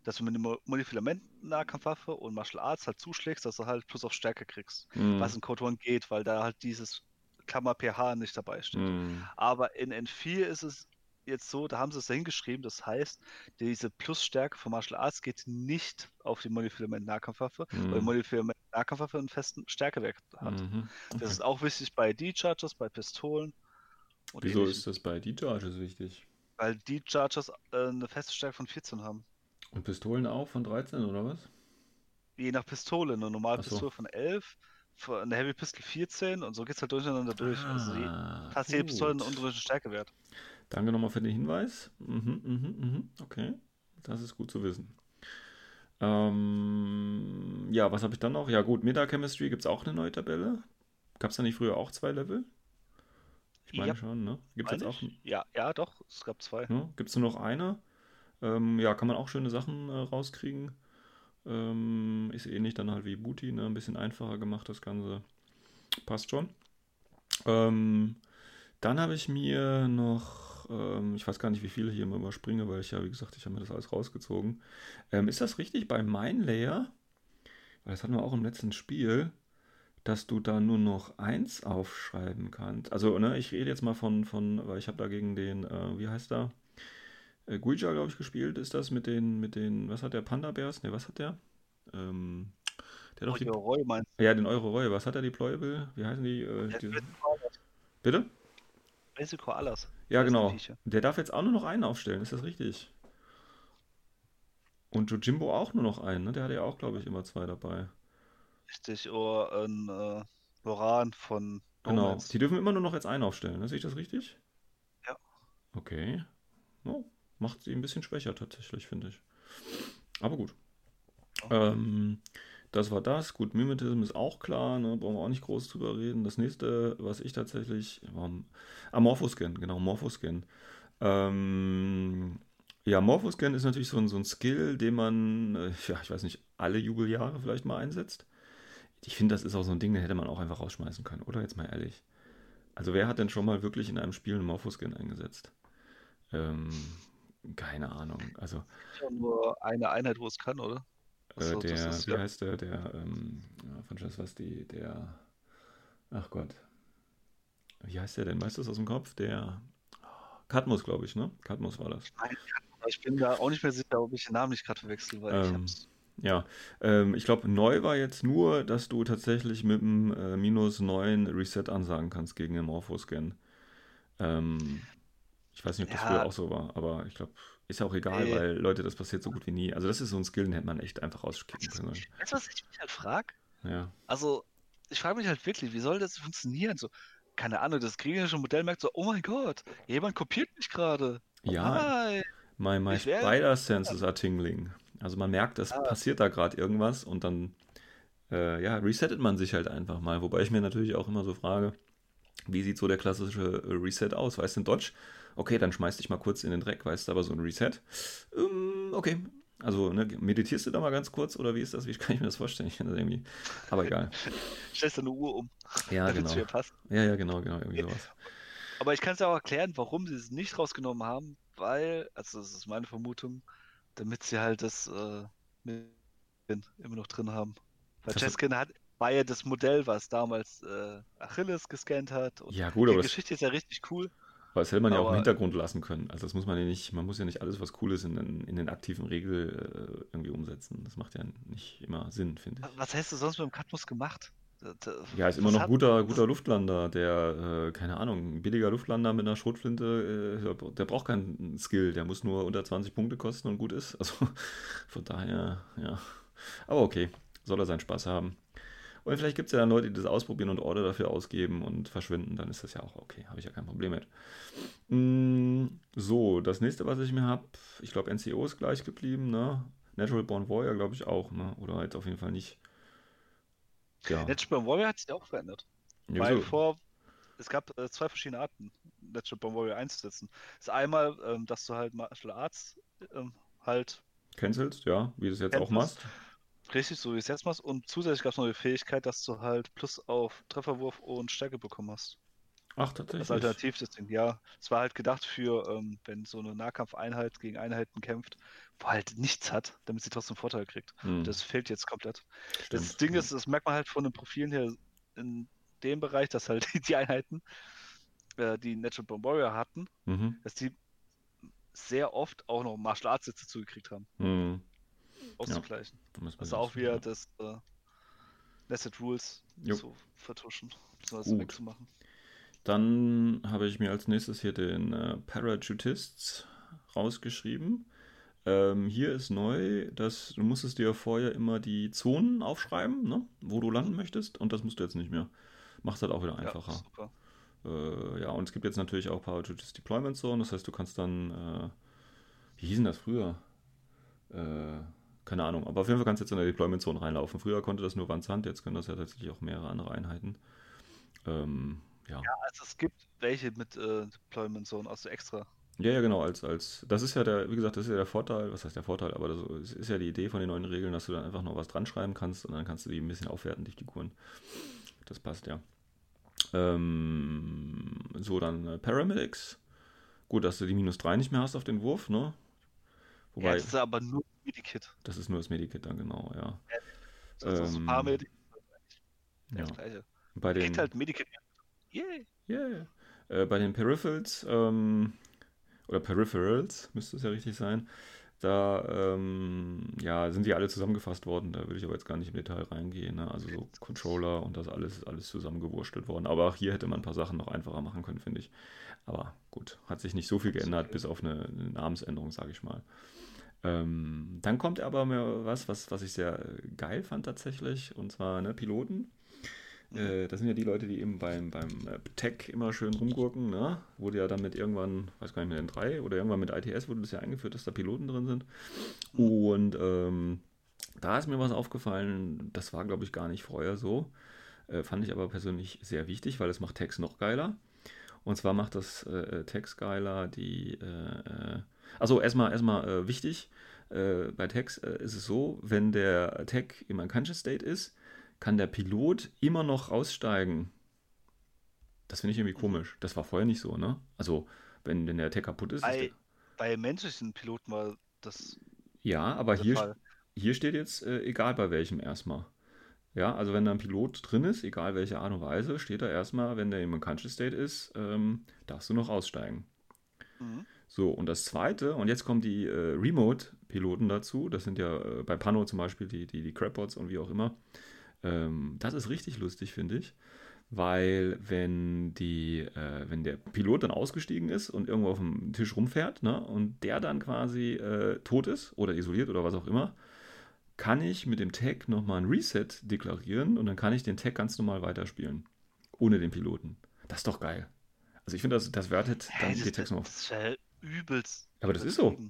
dass du mit einer Multifilament-Nahkampfwaffe und Martial Arts halt zuschlägst, dass du halt plus auf Stärke kriegst. Mhm. Was in Code 1 geht, weil da halt dieses Klammer PH nicht dabei steht. Mhm. Aber in N4 ist es jetzt so, da haben sie es dahingeschrieben, das heißt, diese Plusstärke von Martial Arts geht nicht auf die Multifilament-Nahkampfwaffe, mhm. weil Multifilament-Nahkampfwaffe einen festen Stärkewert hat. Mhm. Okay. Das ist auch wichtig bei D-Chargers, bei Pistolen. Wieso ähnlichen. ist das bei D-Chargers wichtig? Weil D-Chargers äh, eine feste Stärke von 14 haben. Und Pistolen auch von 13 oder was? Je nach Pistole. Eine normale so. Pistole von 11, eine Heavy Pistol 14 und so geht es halt durcheinander durch. Ah, also je, fast jede Pistole einen unterschiedlichen Stärkewert. Danke nochmal für den Hinweis. Mhm, mhm, mhm. Okay, das ist gut zu wissen. Ähm, ja, was habe ich dann noch? Ja, gut, Meta Chemistry gibt es auch eine neue Tabelle. Gab es da nicht früher auch zwei Level? Ich meine ja. schon, ne? Gibt es jetzt auch? Ja, ja, doch, es gab zwei. Ja, gibt es nur noch eine? Ähm, ja, kann man auch schöne Sachen äh, rauskriegen. Ähm, ist ähnlich dann halt wie Booty, ne? ein bisschen einfacher gemacht das Ganze. Passt schon. Ähm, dann habe ich mir noch, ähm, ich weiß gar nicht, wie viele hier immer überspringe, weil ich ja, wie gesagt, ich habe mir das alles rausgezogen. Ähm, ist das richtig bei Layer? Weil das hatten wir auch im letzten Spiel, dass du da nur noch eins aufschreiben kannst. Also, ne, ich rede jetzt mal von, von weil ich habe da gegen den, äh, wie heißt der? äh, Guija, glaube ich, gespielt ist das mit den, mit den, was hat der, Panda Bears? Ne, was hat der? Ähm, der doch die, Roy meinst du? Ja, den Euro Roy. Was hat er, Deployable? Wie heißen die? Äh, die Bitte? Risiko alles. Ja, genau. Der darf jetzt auch nur noch einen aufstellen, ist das richtig? Und Jojimbo auch nur noch einen, ne? Der hatte ja auch, glaube ich, immer zwei dabei. Richtig, oder ein äh, Boran von Genau, die dürfen immer nur noch jetzt einen aufstellen, ne? sehe ich das richtig? Ja. Okay. Oh, macht sie ein bisschen schwächer tatsächlich, finde ich. Aber gut. Ähm, das war das. Gut, Mimetism ist auch klar, ne? brauchen wir auch nicht groß drüber reden. Das nächste, was ich tatsächlich. Um, ah, Morphoscan, genau, Morphoscan. Ähm, ja, Morphoscan ist natürlich so ein, so ein Skill, den man, äh, ja, ich weiß nicht, alle Jubeljahre vielleicht mal einsetzt. Ich finde, das ist auch so ein Ding, den hätte man auch einfach rausschmeißen können, oder? Jetzt mal ehrlich. Also, wer hat denn schon mal wirklich in einem Spiel einen Morphoscan eingesetzt? Ähm, keine Ahnung. Also. Ja nur eine Einheit, wo es kann, oder? Achso, äh, der, ist, wie ja. heißt der, der, ähm, ja, von was die, der, ach Gott. Wie heißt der denn? Weißt du das aus dem Kopf? Der Katmus, glaube ich, ne? Katmus war das. Nein, ich bin da auch nicht mehr sicher, ob ich den Namen nicht gerade verwechsel, weil ähm, ich hab's. Ja, ähm, ich glaube, neu war jetzt nur, dass du tatsächlich mit dem äh, minus 9 Reset ansagen kannst gegen den Morphoscan. Ähm, ich weiß nicht, ob das ja. früher auch so war, aber ich glaube, ist ja auch egal, äh, weil Leute, das passiert so gut wie nie. Also das ist so ein Skill, den hätte man echt einfach rauskicken können. Weißt du, was ich mich halt frage? Ja. Also, ich frage mich halt wirklich, wie soll das funktionieren? So, keine Ahnung, das kriegerische Modell merkt so, oh mein Gott, jemand kopiert mich gerade. Ja, Hi. my, my spider senses are tingling. Also man merkt, es ja. passiert da gerade irgendwas und dann äh, ja, resettet man sich halt einfach mal. Wobei ich mir natürlich auch immer so frage, wie sieht so der klassische Reset aus? Weißt du, in Dodge okay, dann schmeiß dich mal kurz in den Dreck, weißt du, aber so ein Reset. Ähm, okay. Also, ne, meditierst du da mal ganz kurz oder wie ist das? Wie kann ich mir das vorstellen? Ich finde das irgendwie. Aber egal. Stellst du eine Uhr um. Ja, genau. Ja, ja, genau, genau, irgendwie sowas. Aber ich kann es ja auch erklären, warum sie es nicht rausgenommen haben, weil, also das ist meine Vermutung, damit sie halt das äh, immer noch drin haben. Weil Cheskin hat, war ja das Modell, was damals äh, Achilles gescannt hat. ja, gut, aber die Geschichte ist ja richtig cool. Aber das hätte man ja auch im Aber- Hintergrund lassen können. Also das muss man ja nicht, man muss ja nicht alles, was cool ist, in den, in den aktiven Regel äh, irgendwie umsetzen. Das macht ja nicht immer Sinn, finde ich. Was hast du sonst mit dem Katmus gemacht? Ja, ist immer noch hat- guter, guter Luftlander, der, äh, keine Ahnung, ein billiger Luftlander mit einer Schrotflinte, äh, der braucht keinen Skill, der muss nur unter 20 Punkte kosten und gut ist. Also von daher, ja. Aber okay, soll er seinen Spaß haben. Und vielleicht gibt es ja dann Leute, die das ausprobieren und Order dafür ausgeben und verschwinden, dann ist das ja auch okay, habe ich ja kein Problem mit. Mm, so, das nächste, was ich mir habe, ich glaube NCO ist gleich geblieben, ne? Natural Born Warrior glaube ich auch, ne? Oder jetzt auf jeden Fall nicht. Ja. Natural Born Warrior hat sich auch verändert. Ja, Weil wieso? vor, es gab äh, zwei verschiedene Arten, Natural Born Warrior einzusetzen. Das ist einmal, ähm, dass du halt Martial Arts ähm, halt Cancelst, ja, wie du es jetzt auch machst. richtig, so wie es jetzt machst. Und zusätzlich gab es noch die Fähigkeit, dass du halt Plus auf Trefferwurf und Stärke bekommen hast. Ach, Das tatsächlich. Alternativ das Ding, ja. Es war halt gedacht für, ähm, wenn so eine Nahkampfeinheit gegen Einheiten kämpft, wo halt nichts hat, damit sie trotzdem Vorteil kriegt. Hm, Das fehlt jetzt komplett. stimmt. Das Ding ist, das merkt man halt von den Profilen her in dem Bereich, dass halt die Einheiten, äh, die Natural Born Warrior hatten, Mhm. dass die sehr oft auch noch Martial Arts Sätze zugekriegt haben, Hm. auszugleichen. man Also sehen, auch wieder ja. das äh, Nested Rules Jo. zu vertuschen, beziehungsweise Gut. wegzumachen. Dann habe ich mir als nächstes hier den äh, Parachutists rausgeschrieben. Ähm, hier ist neu, dass du musstest dir vorher immer die Zonen aufschreiben, ne, wo du landen möchtest, und das musst du jetzt nicht mehr. Macht halt auch wieder einfacher. Ja, super. Äh, ja, und es gibt jetzt natürlich auch Parachutist Deployment Zone, das heißt, du kannst dann, äh, wie hießen das früher? Äh, keine Ahnung, aber auf jeden Fall kannst du jetzt in der Deployment Zone reinlaufen. Früher konnte das nur Vanzant, jetzt können das ja tatsächlich auch mehrere andere Einheiten. Ähm, ja. Also es gibt welche mit äh, Deployment Zone, also extra. Ja, ja, genau, als, als, das ist ja der, wie gesagt, das ist ja der Vorteil, was heißt der Vorteil, aber das ist- ja die Idee von den neuen Regeln, dass du dann einfach noch was dran schreiben kannst und dann kannst du die ein bisschen aufwerten, die Figuren. Das passt ja. Ähm, so, dann äh, Paramedics. Gut, dass du die minus 3 nicht mehr hast auf den Wurf, ne? Ja, Wobei, das ist aber nur Medikit. das ist nur das Medikit dann, genau, ja. Also so Ähm, Paramedic, ja. das gleiche. Bei den, halt Medikit. Yay! Yeah. Äh, bei den Peripherals, ähm, oder Peripherals, müsste es ja richtig sein, da ähm, ja, sind die alle zusammengefasst worden. Da würde ich aber jetzt gar nicht im Detail reingehen. Ne? Also so Controller und das alles ist alles zusammengewurstelt worden. Aber auch hier hätte man ein paar Sachen noch einfacher machen können, finde ich. Aber gut, hat sich nicht so viel geändert, okay. bis auf eine, eine Namensänderung, sage ich mal. Ähm, dann kommt aber mir was, was, was ich sehr geil fand tatsächlich, und zwar ne, Piloten. Äh, das sind ja die Leute, die eben beim, beim äh, Tech immer schön rumgurken, ne? Wurde ja dann mit irgendwann, weiß gar nicht mehr, in 3 oder irgendwann mit ITS wurde das ja eingeführt, dass da Piloten drin sind. Und ähm, da ist mir was aufgefallen, das war, glaube ich, gar nicht vorher so. Äh, fand ich aber persönlich sehr wichtig, weil es macht Text noch geiler. Und zwar macht das äh, Text geiler die. Äh, äh, also erstmal erstmal äh, wichtig, äh, bei Text äh, ist es so, wenn der Tag im Unconscious State ist, kann der Pilot immer noch raussteigen. Das finde ich irgendwie komisch. Das war vorher nicht so, ne? Also, wenn, wenn der Tag kaputt ist. ist Bei, der, bei menschlichen Piloten war das ja, aber hier, Fall. hier steht jetzt, äh, egal bei welchem erstmal. Ja, also wenn da ein Pilot drin ist, egal welche Art und Weise, steht da erstmal, wenn der im Unconscious State ist, ähm, darfst du noch aussteigen. Mhm. So, und das zweite, und jetzt kommen die äh, Remote-Piloten dazu, das sind ja äh, bei Pano zum Beispiel die, die, die Crabbots und wie auch immer. Ähm, das ist richtig lustig, finde ich, weil wenn, die, äh, wenn der Pilot dann ausgestiegen ist und irgendwo auf dem Tisch rumfährt ne, und der dann quasi äh, tot ist oder isoliert oder was auch immer, kann ich mit dem Tag nochmal ein Reset deklarieren und dann kann ich den Tag ganz normal weiterspielen. Ohne den Piloten. Das ist doch geil. Also ich finde, das, das wertet dann Hey, die das, Tags noch. das ist ja übelst. Aber das ist so.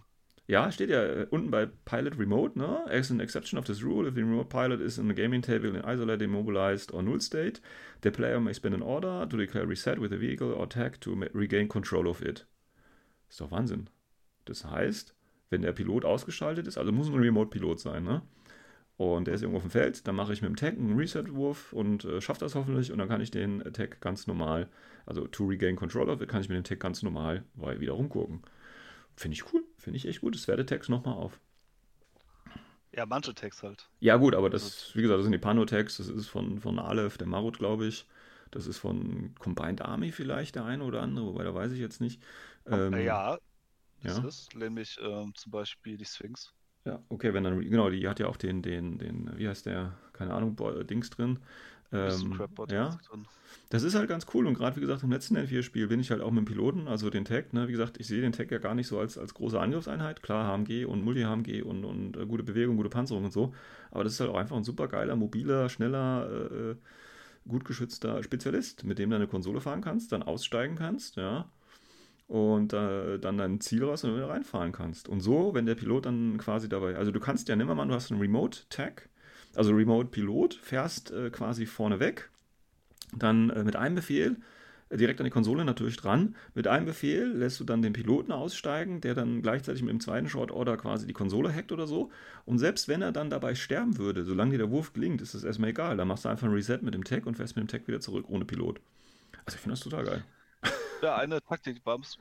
Ja, steht ja äh, unten bei Pilot Remote, ne? As an exception of this rule, if the remote pilot is in the gaming table in isolated, immobilized or null state, the player may spend an order to declare reset with the vehicle or tag to regain control of it. Ist doch Wahnsinn. Das heißt, wenn der Pilot ausgeschaltet ist, also muss ein Remote-Pilot sein, ne? Und der ist irgendwo auf dem Feld, dann mache ich mit dem Tag einen Reset-Wurf und äh, schaffe das hoffentlich und dann kann ich den äh, Tag ganz normal, also to regain control of it, kann ich mit dem Tag ganz normal weil wieder rumgucken. Finde ich cool, finde ich echt gut. Das wertet Tags nochmal auf. Ja, manche Tags halt. Ja, gut, aber das, wie gesagt, das sind die Pano-Tags, das ist von, von Aleph, der Marut, glaube ich. Das ist von Combined Army vielleicht der eine oder andere, wobei da weiß ich jetzt nicht. Ähm, Ähm, ja, das ja. ist nämlich ähm, zum Beispiel die Sphinx. Ja, okay, wenn dann, genau, die hat ja auch den, den, den, wie heißt der, keine Ahnung, Dings drin. Ähm, ja, das ist halt ganz cool und gerade wie gesagt im letzten N4-Spiel bin ich halt auch mit dem Piloten, also den Tag, ne, wie gesagt, ich sehe den Tag ja gar nicht so als, als große Angriffseinheit, klar HMG und Multi-HMG und, und äh, gute Bewegung, gute Panzerung und so, aber das ist halt auch einfach ein super geiler, mobiler, schneller, äh, äh, gut geschützter Spezialist, mit dem du eine Konsole fahren kannst, dann aussteigen kannst, ja, und äh, dann dein Ziel raus und wieder reinfahren kannst. Und so, wenn der Pilot dann quasi dabei, also du kannst ja, nimm mal, du hast einen Remote-Tag, also Remote-Pilot, fährst äh, quasi vorne weg, dann äh, mit einem Befehl äh, direkt an die Konsole natürlich dran. Mit einem Befehl lässt du dann den Piloten aussteigen, der dann gleichzeitig mit dem zweiten Short Order quasi die Konsole hackt oder so. Und selbst wenn er dann dabei sterben würde, solange dir der Wurf gelingt, ist das erstmal egal. Dann machst du einfach ein Reset mit dem Tag und fährst mit dem Tag wieder zurück ohne Pilot. Also ich finde das total geil. Ja, eine Taktik, Bums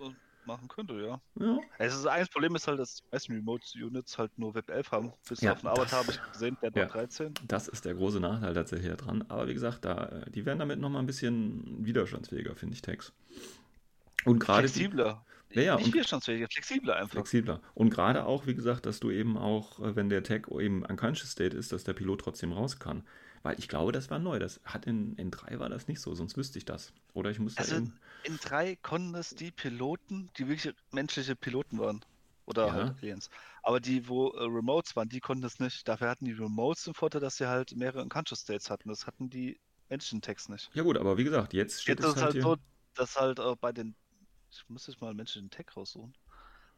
machen könnte, ja. Ja, Es ist, ein Problem ist halt, dass die meisten Remote-Units halt nur Web 11 haben. Bis Ja, auf den Avatar das- habe ich gesehen, der hat ja. noch 13. das ist der große Nachteil tatsächlich dran. Aber wie gesagt, da, die werden damit nochmal ein bisschen widerstandsfähiger, finde ich, Tags. Und gerade die- Flexibler. Ja, ja, Nicht widerstandsfähiger, flexibler einfach. flexibler. Und gerade auch, wie gesagt, dass du eben auch, äh, wenn der Tag eben unconscious state ist, dass der Pilot trotzdem raus kann. Weil ich glaube, das war neu. Das hat in, in 3 war das nicht so, sonst wüsste ich das. Oder ich muss da Also eben. in drei konnten es die Piloten, die wirklich menschliche Piloten waren. Oder Ja. halt Aliens. Aber die, wo äh, Remotes waren, die konnten es nicht. Dafür hatten die Remotes den Vorteil, dass sie halt mehrere Unconscious States hatten. Das hatten die menschlichen Tags nicht. Ja gut, aber wie gesagt, jetzt steht Jetzt es halt halt so, dass halt auch bei den. Ich muss jetzt mal einen menschlichen Tag raussuchen.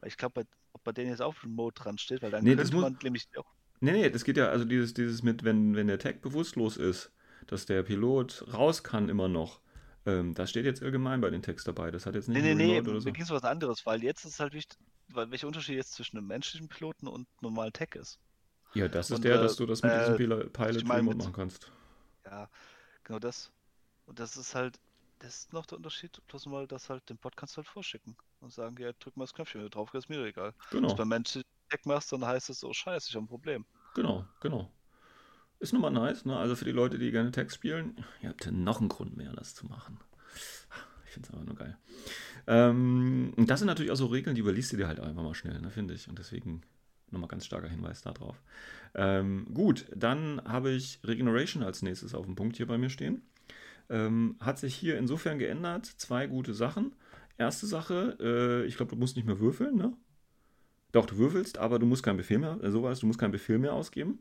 Weil ich glaube, bei, ob bei denen jetzt auch Remote dran steht, weil dann Nee, das könnte muss- man nämlich auch. Nee, nee, das geht ja, also dieses, dieses mit, wenn, wenn der Tag bewusstlos ist, dass der Pilot raus kann immer noch. Ähm, das steht jetzt allgemein bei den Tags dabei. Das hat jetzt nicht Nee, nee, nee, oder mir so. ging es was anderes, weil jetzt ist halt wichtig, weil welcher Unterschied jetzt zwischen einem menschlichen Piloten und normalen Tag ist. Ja, das ist Und, der, äh, dass du das mit äh, diesem Pil- Pilot ich mein Remote machen kannst. Ja, genau das. Und das ist halt, das ist noch der Unterschied, bloß mal, dass halt den Bot kannst du halt vorschicken und sagen, ja, drück mal das Knöpfchen, wenn du drauf gehst, mir egal. Wenn du Genau, beim Menschen Tag machst, dann heißt es, oh scheiße, ich habe ein Problem. genau, genau. Ist nun mal nice, ne? Also für die Leute, die gerne Tags spielen, ihr habt ja noch einen Grund mehr, das zu machen. Ich finde es einfach nur geil. Ähm, und das sind natürlich auch so Regeln, die überliest du dir halt einfach mal schnell, ne, finde ich. Und deswegen nochmal ganz starker Hinweis darauf. Ähm, gut, dann habe ich Regeneration als nächstes auf dem Punkt hier bei mir stehen. Ähm, hat sich hier insofern geändert. Zwei gute Sachen. Erste Sache, äh, ich glaube, du musst nicht mehr würfeln, ne? Doch, du würfelst, aber du musst keinen Befehl mehr, äh, sowas, du musst keinen Befehl mehr ausgeben,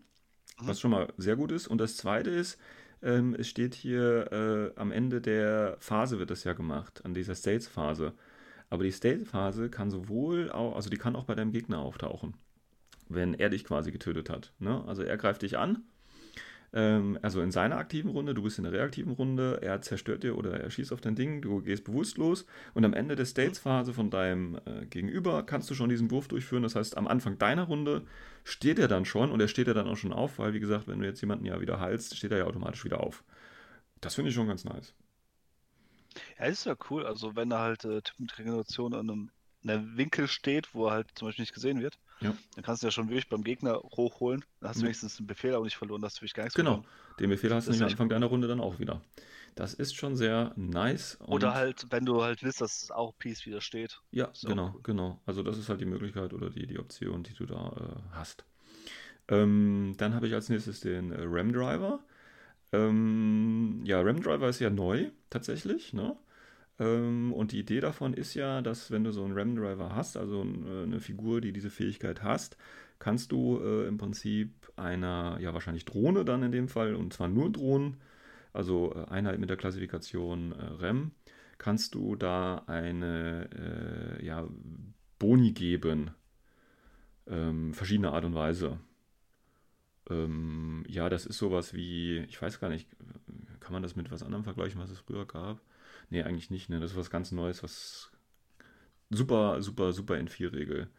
Mhm. was schon mal sehr gut ist. Und das zweite ist, ähm, es steht hier äh, am Ende der Phase wird das ja gemacht, an dieser States-Phase. Aber die State-Phase kann sowohl auch, also die kann auch bei deinem Gegner auftauchen, wenn er dich quasi getötet hat. Ne? Also er greift dich an, ähm, also in seiner aktiven Runde, du bist in der reaktiven Runde, er zerstört dir oder er schießt auf dein Ding, du gehst bewusstlos und am Ende der States-Phase von deinem äh, Gegenüber kannst du schon diesen Wurf durchführen. Das heißt, am Anfang deiner Runde steht er dann schon und er steht ja dann auch schon auf, weil wie gesagt, wenn du jetzt jemanden ja wieder heilst, steht er ja automatisch wieder auf. Das finde ich schon ganz nice. Ja, ist ja cool. Also wenn er halt äh, Typ mit Regeneration an einem, in einem Winkel steht, wo er halt zum Beispiel nicht gesehen wird, Ja. dann kannst du ja schon wirklich beim Gegner hochholen. Dann hast du Mhm. wenigstens den Befehl auch nicht verloren, dass du wirklich gar nichts Genau, bekommen. den Befehl hast du Das nämlich am Anfang deiner Runde dann auch wieder. Das ist schon sehr nice. Oder halt, wenn du halt willst, dass es auch Peace wieder steht. Ja, auch genau, genau. Also das ist halt die Möglichkeit oder die, die Option, die du da äh, hast. Ähm, dann habe ich als nächstes den äh, RAM-Driver. Ähm, ja, RAM-Driver ist ja neu tatsächlich, ne? Ähm, und die Idee davon ist ja, dass wenn du so einen RAM-Driver hast, also äh, eine Figur, die diese Fähigkeit hast, kannst du äh, im Prinzip einer, ja wahrscheinlich Drohne dann in dem Fall, und zwar nur Drohnen, also äh, Einheit mit der Klassifikation äh, RAM, kannst du da eine ja, Boni geben. Ähm, verschiedene Art und Weise. Ähm, ja, das ist sowas wie, ich weiß gar nicht, kann man das mit was anderem vergleichen, was es früher gab? Nee, eigentlich nicht, ne? Das ist was ganz Neues, was super, super, super N4-Regel.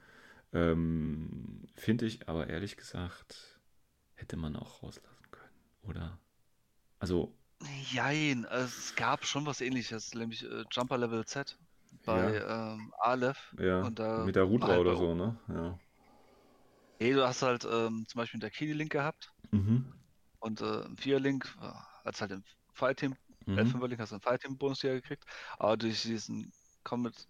Ähm, Finde ich aber ehrlich gesagt, hätte man auch rauslassen können, oder? Also, Jein, es gab schon was ähnliches, nämlich äh, Jumper Level Z bei ähm, Aleph. ja, Und da mit der halt oder so, ne? Ja. Nee, du hast halt ähm, zum Beispiel einen Dakini-Link gehabt Mhm. und äh, Vier-Link, äh, als halt im Fight-Team Mhm. Elfen Whirling hast du einen Fireteam-Bonus hier gekriegt, aber durch diesen Comet,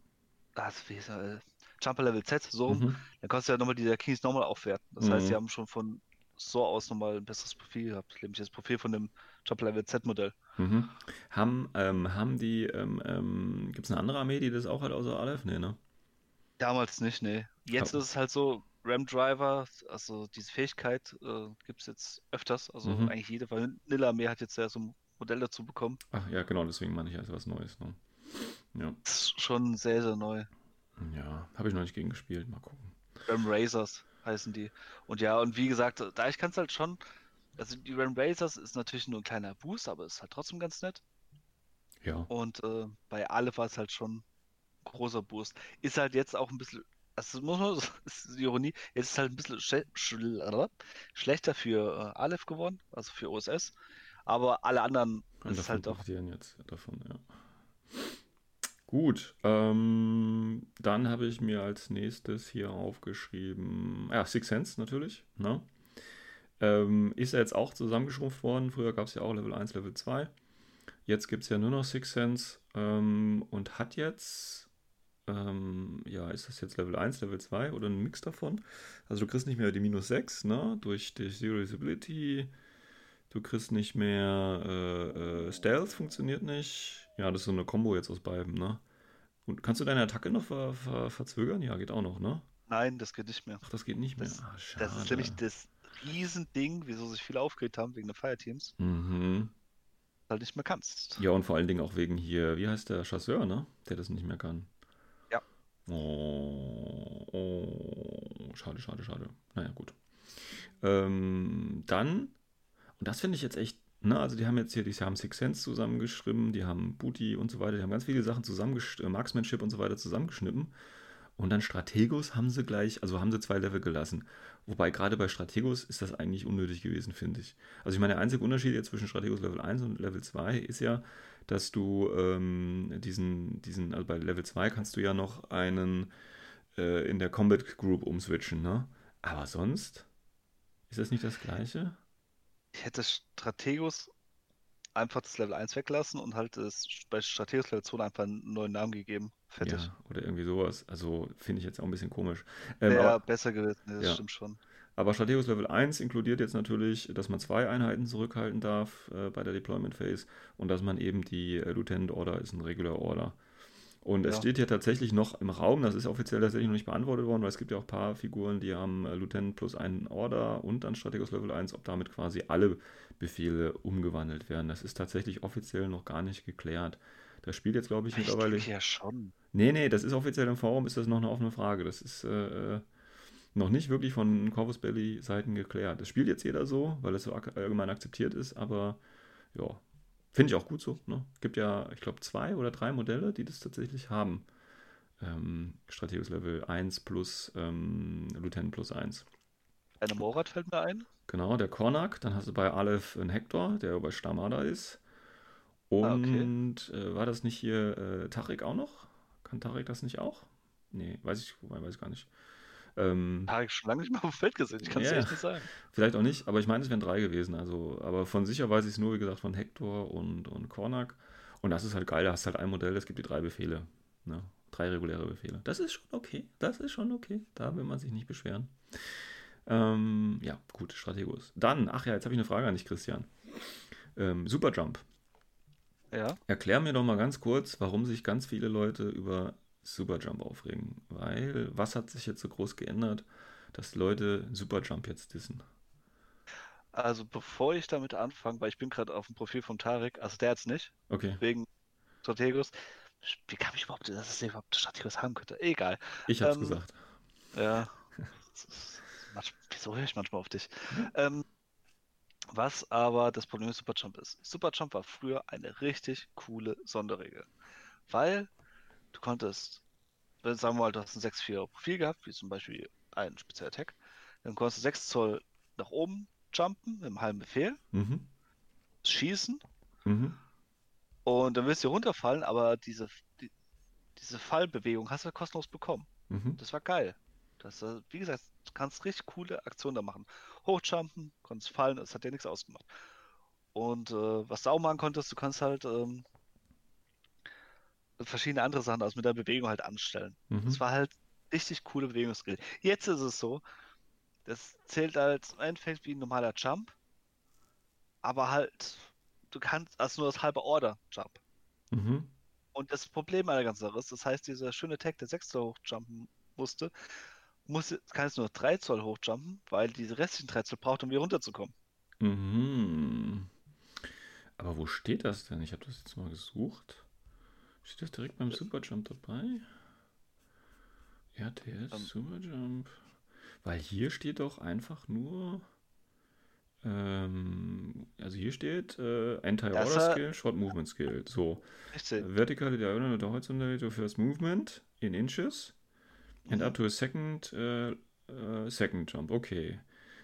ah, wie ist er, äh, Jumper Level Z, so rum, Mhm. dann kannst du ja nochmal die der Keys nochmal aufwerten. Das heißt, sie Mhm. haben schon von so aus nochmal ein besseres Profil gehabt, nämlich das Profil von dem Jumper Level Z-Modell. Mhm. Haben, ähm, haben die, ähm, ähm, gibt es eine andere Armee, die das auch hat, außer Aleph? Nee, ne? Damals nicht, nee. Jetzt Aber- ist es halt so, Ram Driver, also diese Fähigkeit äh, gibt es jetzt öfters, also Mhm. eigentlich jede Vanilla-Armee hat jetzt ja so ein Modell dazu bekommen. Ach ja, genau, deswegen meine ich also was Neues. Ne? Ja, schon sehr, sehr neu. ja habe ich noch nicht gegen gespielt. Mal gucken. Ram Razors heißen die. Und ja, und wie gesagt, da ich kann es halt schon, also die Ram Razors ist natürlich nur ein kleiner Boost, aber ist halt trotzdem ganz nett. Ja. Und äh, bei Aleph war es halt schon ein großer Boost. Ist halt jetzt auch ein bisschen, das muss man, ist die Ironie, jetzt ist halt ein bisschen schle schl schlechter für äh, Aleph geworden, also für OSS. Aber alle anderen Kann ist halt doch. profitieren jetzt davon, ja. Gut, ähm, dann habe ich mir als nächstes hier aufgeschrieben, ja, Six Sense natürlich, ne? Ähm, ist ja jetzt auch zusammengeschrumpft worden. Früher gab es ja auch Level 1, Level 2. Jetzt gibt es ja nur noch Six Sense ähm, und hat jetzt, ähm, ja, ist das jetzt Level 1, Level 2 oder ein Mix davon? Also du kriegst nicht mehr die minus 6, ne? Durch die Zero Visibility. Du kriegst nicht mehr äh, äh, Stealth, funktioniert nicht. Ja, das ist so eine Combo jetzt aus beiden, ne? Und kannst du deine Attacke noch ver ver verzögern? Ja, geht auch noch, ne? Nein, das geht nicht mehr. Ach, das geht nicht mehr. Das- Ah, Das ist nämlich das Riesending, wieso sich viele aufgeregt haben wegen der Fireteams, Mhm. halt nicht mehr kannst. Ja, und vor allen Dingen auch wegen hier, wie heißt der Chasseur, ne? Der das nicht mehr kann. Ja. Oh, oh, schade, schade, schade. Naja, gut. Ähm, dann, und das finde ich jetzt echt, ne, also die haben jetzt hier, die haben Six Sense zusammengeschrieben, die haben Booty und so weiter, die haben ganz viele Sachen zusammengeschnitten, Marksmanship und so weiter zusammengeschnitten. Und dann Strategos haben sie gleich, also haben sie zwei Level gelassen. Wobei gerade bei Strategos ist das eigentlich unnötig gewesen, finde ich. Also ich meine, der einzige Unterschied jetzt zwischen Strategos Level 1 und Level 2 ist ja, dass du ähm, diesen, diesen, also bei Level 2 kannst du ja noch einen äh, in der Combat Group umswitchen, ne? Aber sonst ist das nicht das gleiche? Ich hätte Strategos einfach das Level 1 weglassen und halt das, bei Strategos Level 2 einfach einen neuen Namen gegeben. Fertig. Ja, oder irgendwie sowas. Also finde ich jetzt auch ein bisschen komisch. Ähm, Wäre aber, besser gewesen, nee, das Ja. stimmt schon. aber Strategos Level 1 inkludiert jetzt natürlich, dass man zwei Einheiten zurückhalten darf äh, bei der Deployment Phase und dass man eben die äh, Lieutenant Order ist ein Regular Order. Und es Ja. steht hier tatsächlich noch im Raum, das ist offiziell tatsächlich noch nicht beantwortet worden, weil es gibt ja auch ein paar Figuren, die haben äh, Lieutenant plus einen Order und dann Strategos Level 1, ob damit quasi alle Befehle umgewandelt werden. Das ist tatsächlich offiziell noch gar nicht geklärt. Das spielt jetzt, glaube ich, Ich mittlerweile. ja schon. Nee, nee, das ist offiziell im Forum, ist das noch eine offene Frage. Das ist äh, äh, noch nicht wirklich von Corvus Belly Seiten geklärt. Das spielt jetzt jeder so, weil es so allgemein akzeptiert ist, aber ja, finde ich auch gut so. Ne? Gibt ja, ich glaube, zwei oder drei Modelle, die das tatsächlich haben. Ähm, Strategos Level 1 plus ähm, Lieutenant plus 1. Eine Morat fällt mir ein. Genau, der Kornak. Dann hast du bei Aleph einen Hector, der bei Stamada ist. Ah, okay. Und äh, war das nicht hier äh, Tarek auch noch? Kann Tarek das nicht auch? Nee, weiß ich, weiß ich gar nicht. Ähm, Habe ich schon lange nicht mehr auf dem Feld gesehen. Ich kann es Ja. echt nicht sagen. vielleicht auch nicht, aber ich meine, es wären drei gewesen. Also, aber von sicher weiß ich es nur, wie gesagt, von Hector und, und Kornak. Und das ist halt geil, da hast du halt ein Modell, es gibt die drei Befehle. Ne? Drei reguläre Befehle. Das ist schon okay. Das ist schon okay. Da will man sich nicht beschweren. Ähm, ja, gut, Strategos. Dann, ach ja, jetzt habe ich eine Frage an dich, Christian. Ähm, Superjump. Ja. Erklär mir doch mal ganz kurz, warum sich ganz viele Leute über Superjump aufregen. Weil, was hat sich jetzt so groß geändert, dass Leute Superjump jetzt dissen? Also bevor ich damit anfange, weil ich bin gerade auf dem Profil von Tarek, also der jetzt nicht, Okay, wegen Strategos. Wie kam ich überhaupt, dass es überhaupt Strategos haben könnte? Egal. ich hab's Ähm, gesagt. Ja. Wieso höre ich manchmal auf dich? Ähm, was aber das Problem mit Superjump ist. Superjump war früher eine richtig coole Sonderregel. Weil du konntest, wenn sagen wir mal, du hast ein 6-4 Profil gehabt, wie zum Beispiel ein Spezial-Attack, dann konntest du 6 Zoll nach oben jumpen mit einem halben Befehl, Mhm. schießen Mhm. und dann wirst du runterfallen, aber diese, die, diese Fallbewegung hast du kostenlos bekommen. Mhm. Das war geil. Das, äh, wie gesagt, du kannst richtig coole Aktionen da machen. Hochjumpen, konntest fallen, das hat dir nichts ausgemacht. Und äh, was du auch machen konntest, du kannst halt ähm, verschiedene andere Sachen aus mit der Bewegung halt anstellen. Mhm. Das war halt richtig coole Bewegungsskill. Jetzt ist es so, das zählt als im Endeffekt wie ein normaler Jump, aber halt, du kannst, also nur das halbe Order Jump. Mhm. Und das Problem an der ganzen Sache ist, das heißt, dieser schöne Tag, der 6 Zoll hochjumpen musste, muss, kann jetzt nur 3 Zoll hochjumpen, weil diese restlichen 3 Zoll braucht, um wieder runterzukommen. Mhm. Aber wo steht das denn? Ich habe das jetzt mal gesucht. Steht das direkt beim Superjump dabei? RTS Ähm. Superjump. Weil hier steht doch einfach nur. Ähm, also hier steht äh, Anti-Order Skill, Short Movement Skill. So. Richtig. Vertically diagonal or horizontally to first movement in inches and up to a second äh, äh, second jump. Okay.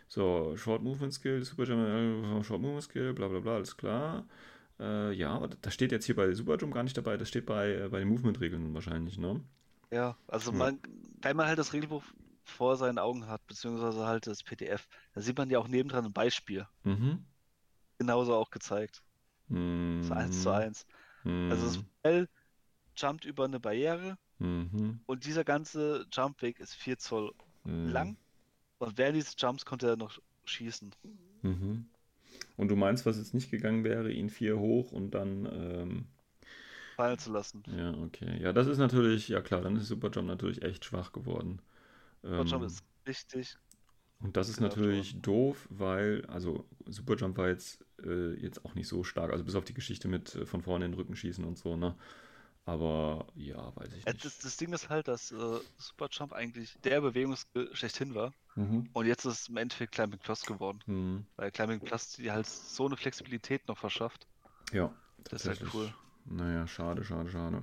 So, Short Movement Skill, Super Jump, äh, Short Movement Skill, bla bla bla, alles klar. Äh, ja, aber das steht jetzt hier bei Super Jump gar nicht dabei, das steht bei, äh, bei den Movement-Regeln wahrscheinlich, ne? Ja, also Ja. man, wenn man halt das Regelbuch vor seinen Augen hat, beziehungsweise halt das PDF, da sieht man ja auch nebendran ein Beispiel. Mhm. Genauso auch gezeigt. Mhm. So eins zu eins. Also das Modell jumpt über eine Barriere Mhm. und dieser ganze Jumpweg ist 4 Zoll Mhm. lang. Und während dieses Jumps konnte er noch schießen. Mhm. Und du meinst, was jetzt nicht gegangen wäre, ihn vier hoch und dann ähm, Fallen zu lassen. Ja, okay. Ja, das ist natürlich, ja klar, dann ist Superjump natürlich echt schwach geworden. Superjump Ähm, ist richtig. und das ist natürlich doof, weil, also Superjump war jetzt, äh, jetzt auch nicht so stark, also bis auf die Geschichte mit äh, von vorne in den Rücken schießen und so, ne? Aber ja, weiß ich Äh, nicht. Das, das Ding ist halt, dass äh, Superjump eigentlich der Bewegungsskill schlechthin war. Mhm. Und jetzt ist es im Endeffekt Climbing Plus geworden. Mhm. Weil Climbing Plus dir halt so eine Flexibilität noch verschafft. Ja, Das ist halt cool. Naja, schade, schade, schade.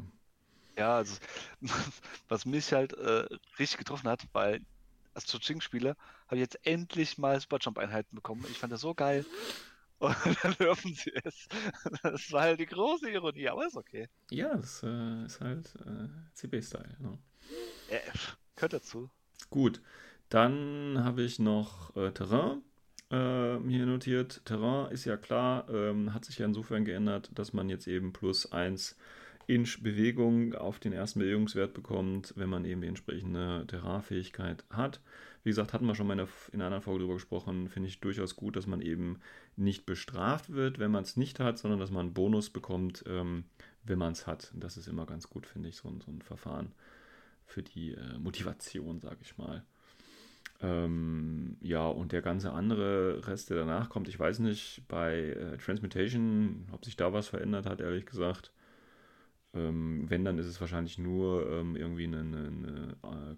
Ja, also was mich halt äh, richtig getroffen hat, weil als Chuching-Spieler habe ich jetzt endlich mal Superjump-Einheiten bekommen. Ich fand das so geil. Und dann dürfen sie es. Das war halt die große Ironie, aber ist okay. Ja, das äh, ist halt äh, CB-Style. Ne? Äh, gehört dazu. Gut, dann habe ich noch äh, Terrain äh, hier notiert. Terrain ist ja klar, ähm, hat sich ja insofern geändert, dass man jetzt eben plus 1 Inch Bewegung auf den ersten Bewegungswert bekommt, wenn man eben die entsprechende Terrainfähigkeit hat. Wie gesagt, hatten wir schon mal in, einer anderen Folge darüber gesprochen, finde ich durchaus gut, dass man eben nicht bestraft wird, wenn man es nicht hat, sondern dass man einen Bonus bekommt, ähm, wenn man es hat. Das ist immer ganz gut, finde ich, so, ein- so ein Verfahren für die äh, Motivation, sage ich mal. Ähm, ja, und der ganze andere Rest, der danach kommt, ich weiß nicht, bei äh, Transmutation, ob sich da was verändert hat, ehrlich gesagt. Ähm, wenn, dann ist es wahrscheinlich nur ähm, irgendwie eine, eine, eine, äh,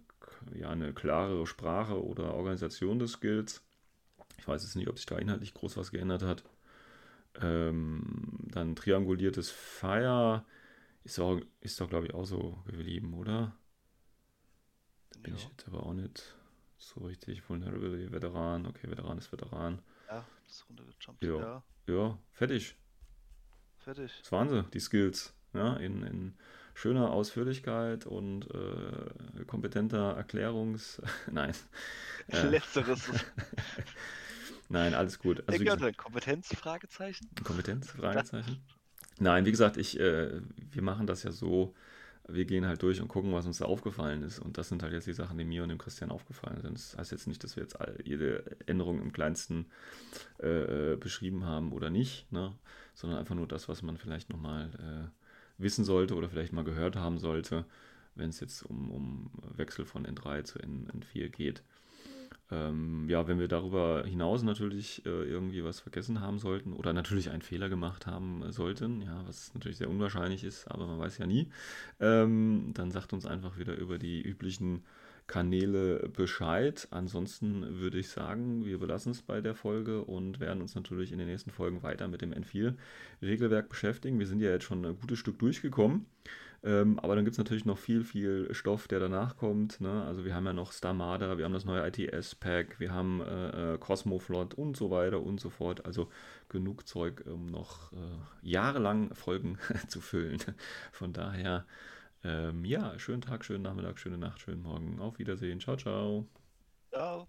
ja, eine klarere Sprache oder Organisation des Skills. Ich weiß jetzt nicht, ob sich da inhaltlich groß was geändert hat. Ähm, dann trianguliertes Fire ist doch, ist doch glaube ich, auch so geblieben, oder? Bin Ja. ich jetzt aber auch nicht so richtig. Vulnerability, Veteran. Okay, Veteran ist Veteran. Ja, das runtergejumpt. Ja. Ja, Ja, fertig. fertig. Das waren sie, die Skills. Ja, in, in schöner Ausführlichkeit und äh, kompetenter Erklärungs... Nein. Äh, Letzteres. nein, alles gut. Also, wie gesagt, Kompetenz? Fragezeichen? Kompetenz? Fragezeichen. Nein, wie gesagt, ich, äh, wir machen das ja so, wir gehen halt durch und gucken, was uns da aufgefallen ist. Und das sind halt jetzt die Sachen, die mir und dem Christian aufgefallen sind. Das heißt jetzt nicht, dass wir jetzt all, jede Änderung im kleinsten äh, beschrieben haben oder nicht, ne? sondern einfach nur das, was man vielleicht nochmal äh, wissen sollte oder vielleicht mal gehört haben sollte, wenn es jetzt um, um Wechsel von N3 zu N, N4 geht. Ähm, ja, wenn wir darüber hinaus natürlich äh, irgendwie was vergessen haben sollten oder natürlich einen Fehler gemacht haben äh, sollten, ja, was natürlich sehr unwahrscheinlich ist, aber man weiß ja nie, ähm, dann sagt uns einfach wieder über die üblichen Kanäle Bescheid. Ansonsten würde ich sagen, wir belassen es bei der Folge und werden uns natürlich in den nächsten Folgen weiter mit dem N4-Regelwerk beschäftigen. Wir sind ja jetzt schon ein gutes Stück durchgekommen. Ähm, aber dann gibt es natürlich noch viel, viel Stoff, der danach kommt. Ne? Also wir haben ja noch Starmada, wir haben das neue ITS-Pack, wir haben äh, äh, Cosmoflot und so weiter und so fort. Also genug Zeug, um noch äh, jahrelang Folgen zu füllen. Von daher, ähm, ja, schönen Tag, schönen Nachmittag, schöne Nacht, schönen Morgen. Auf Wiedersehen. Ciao, ciao. Ja.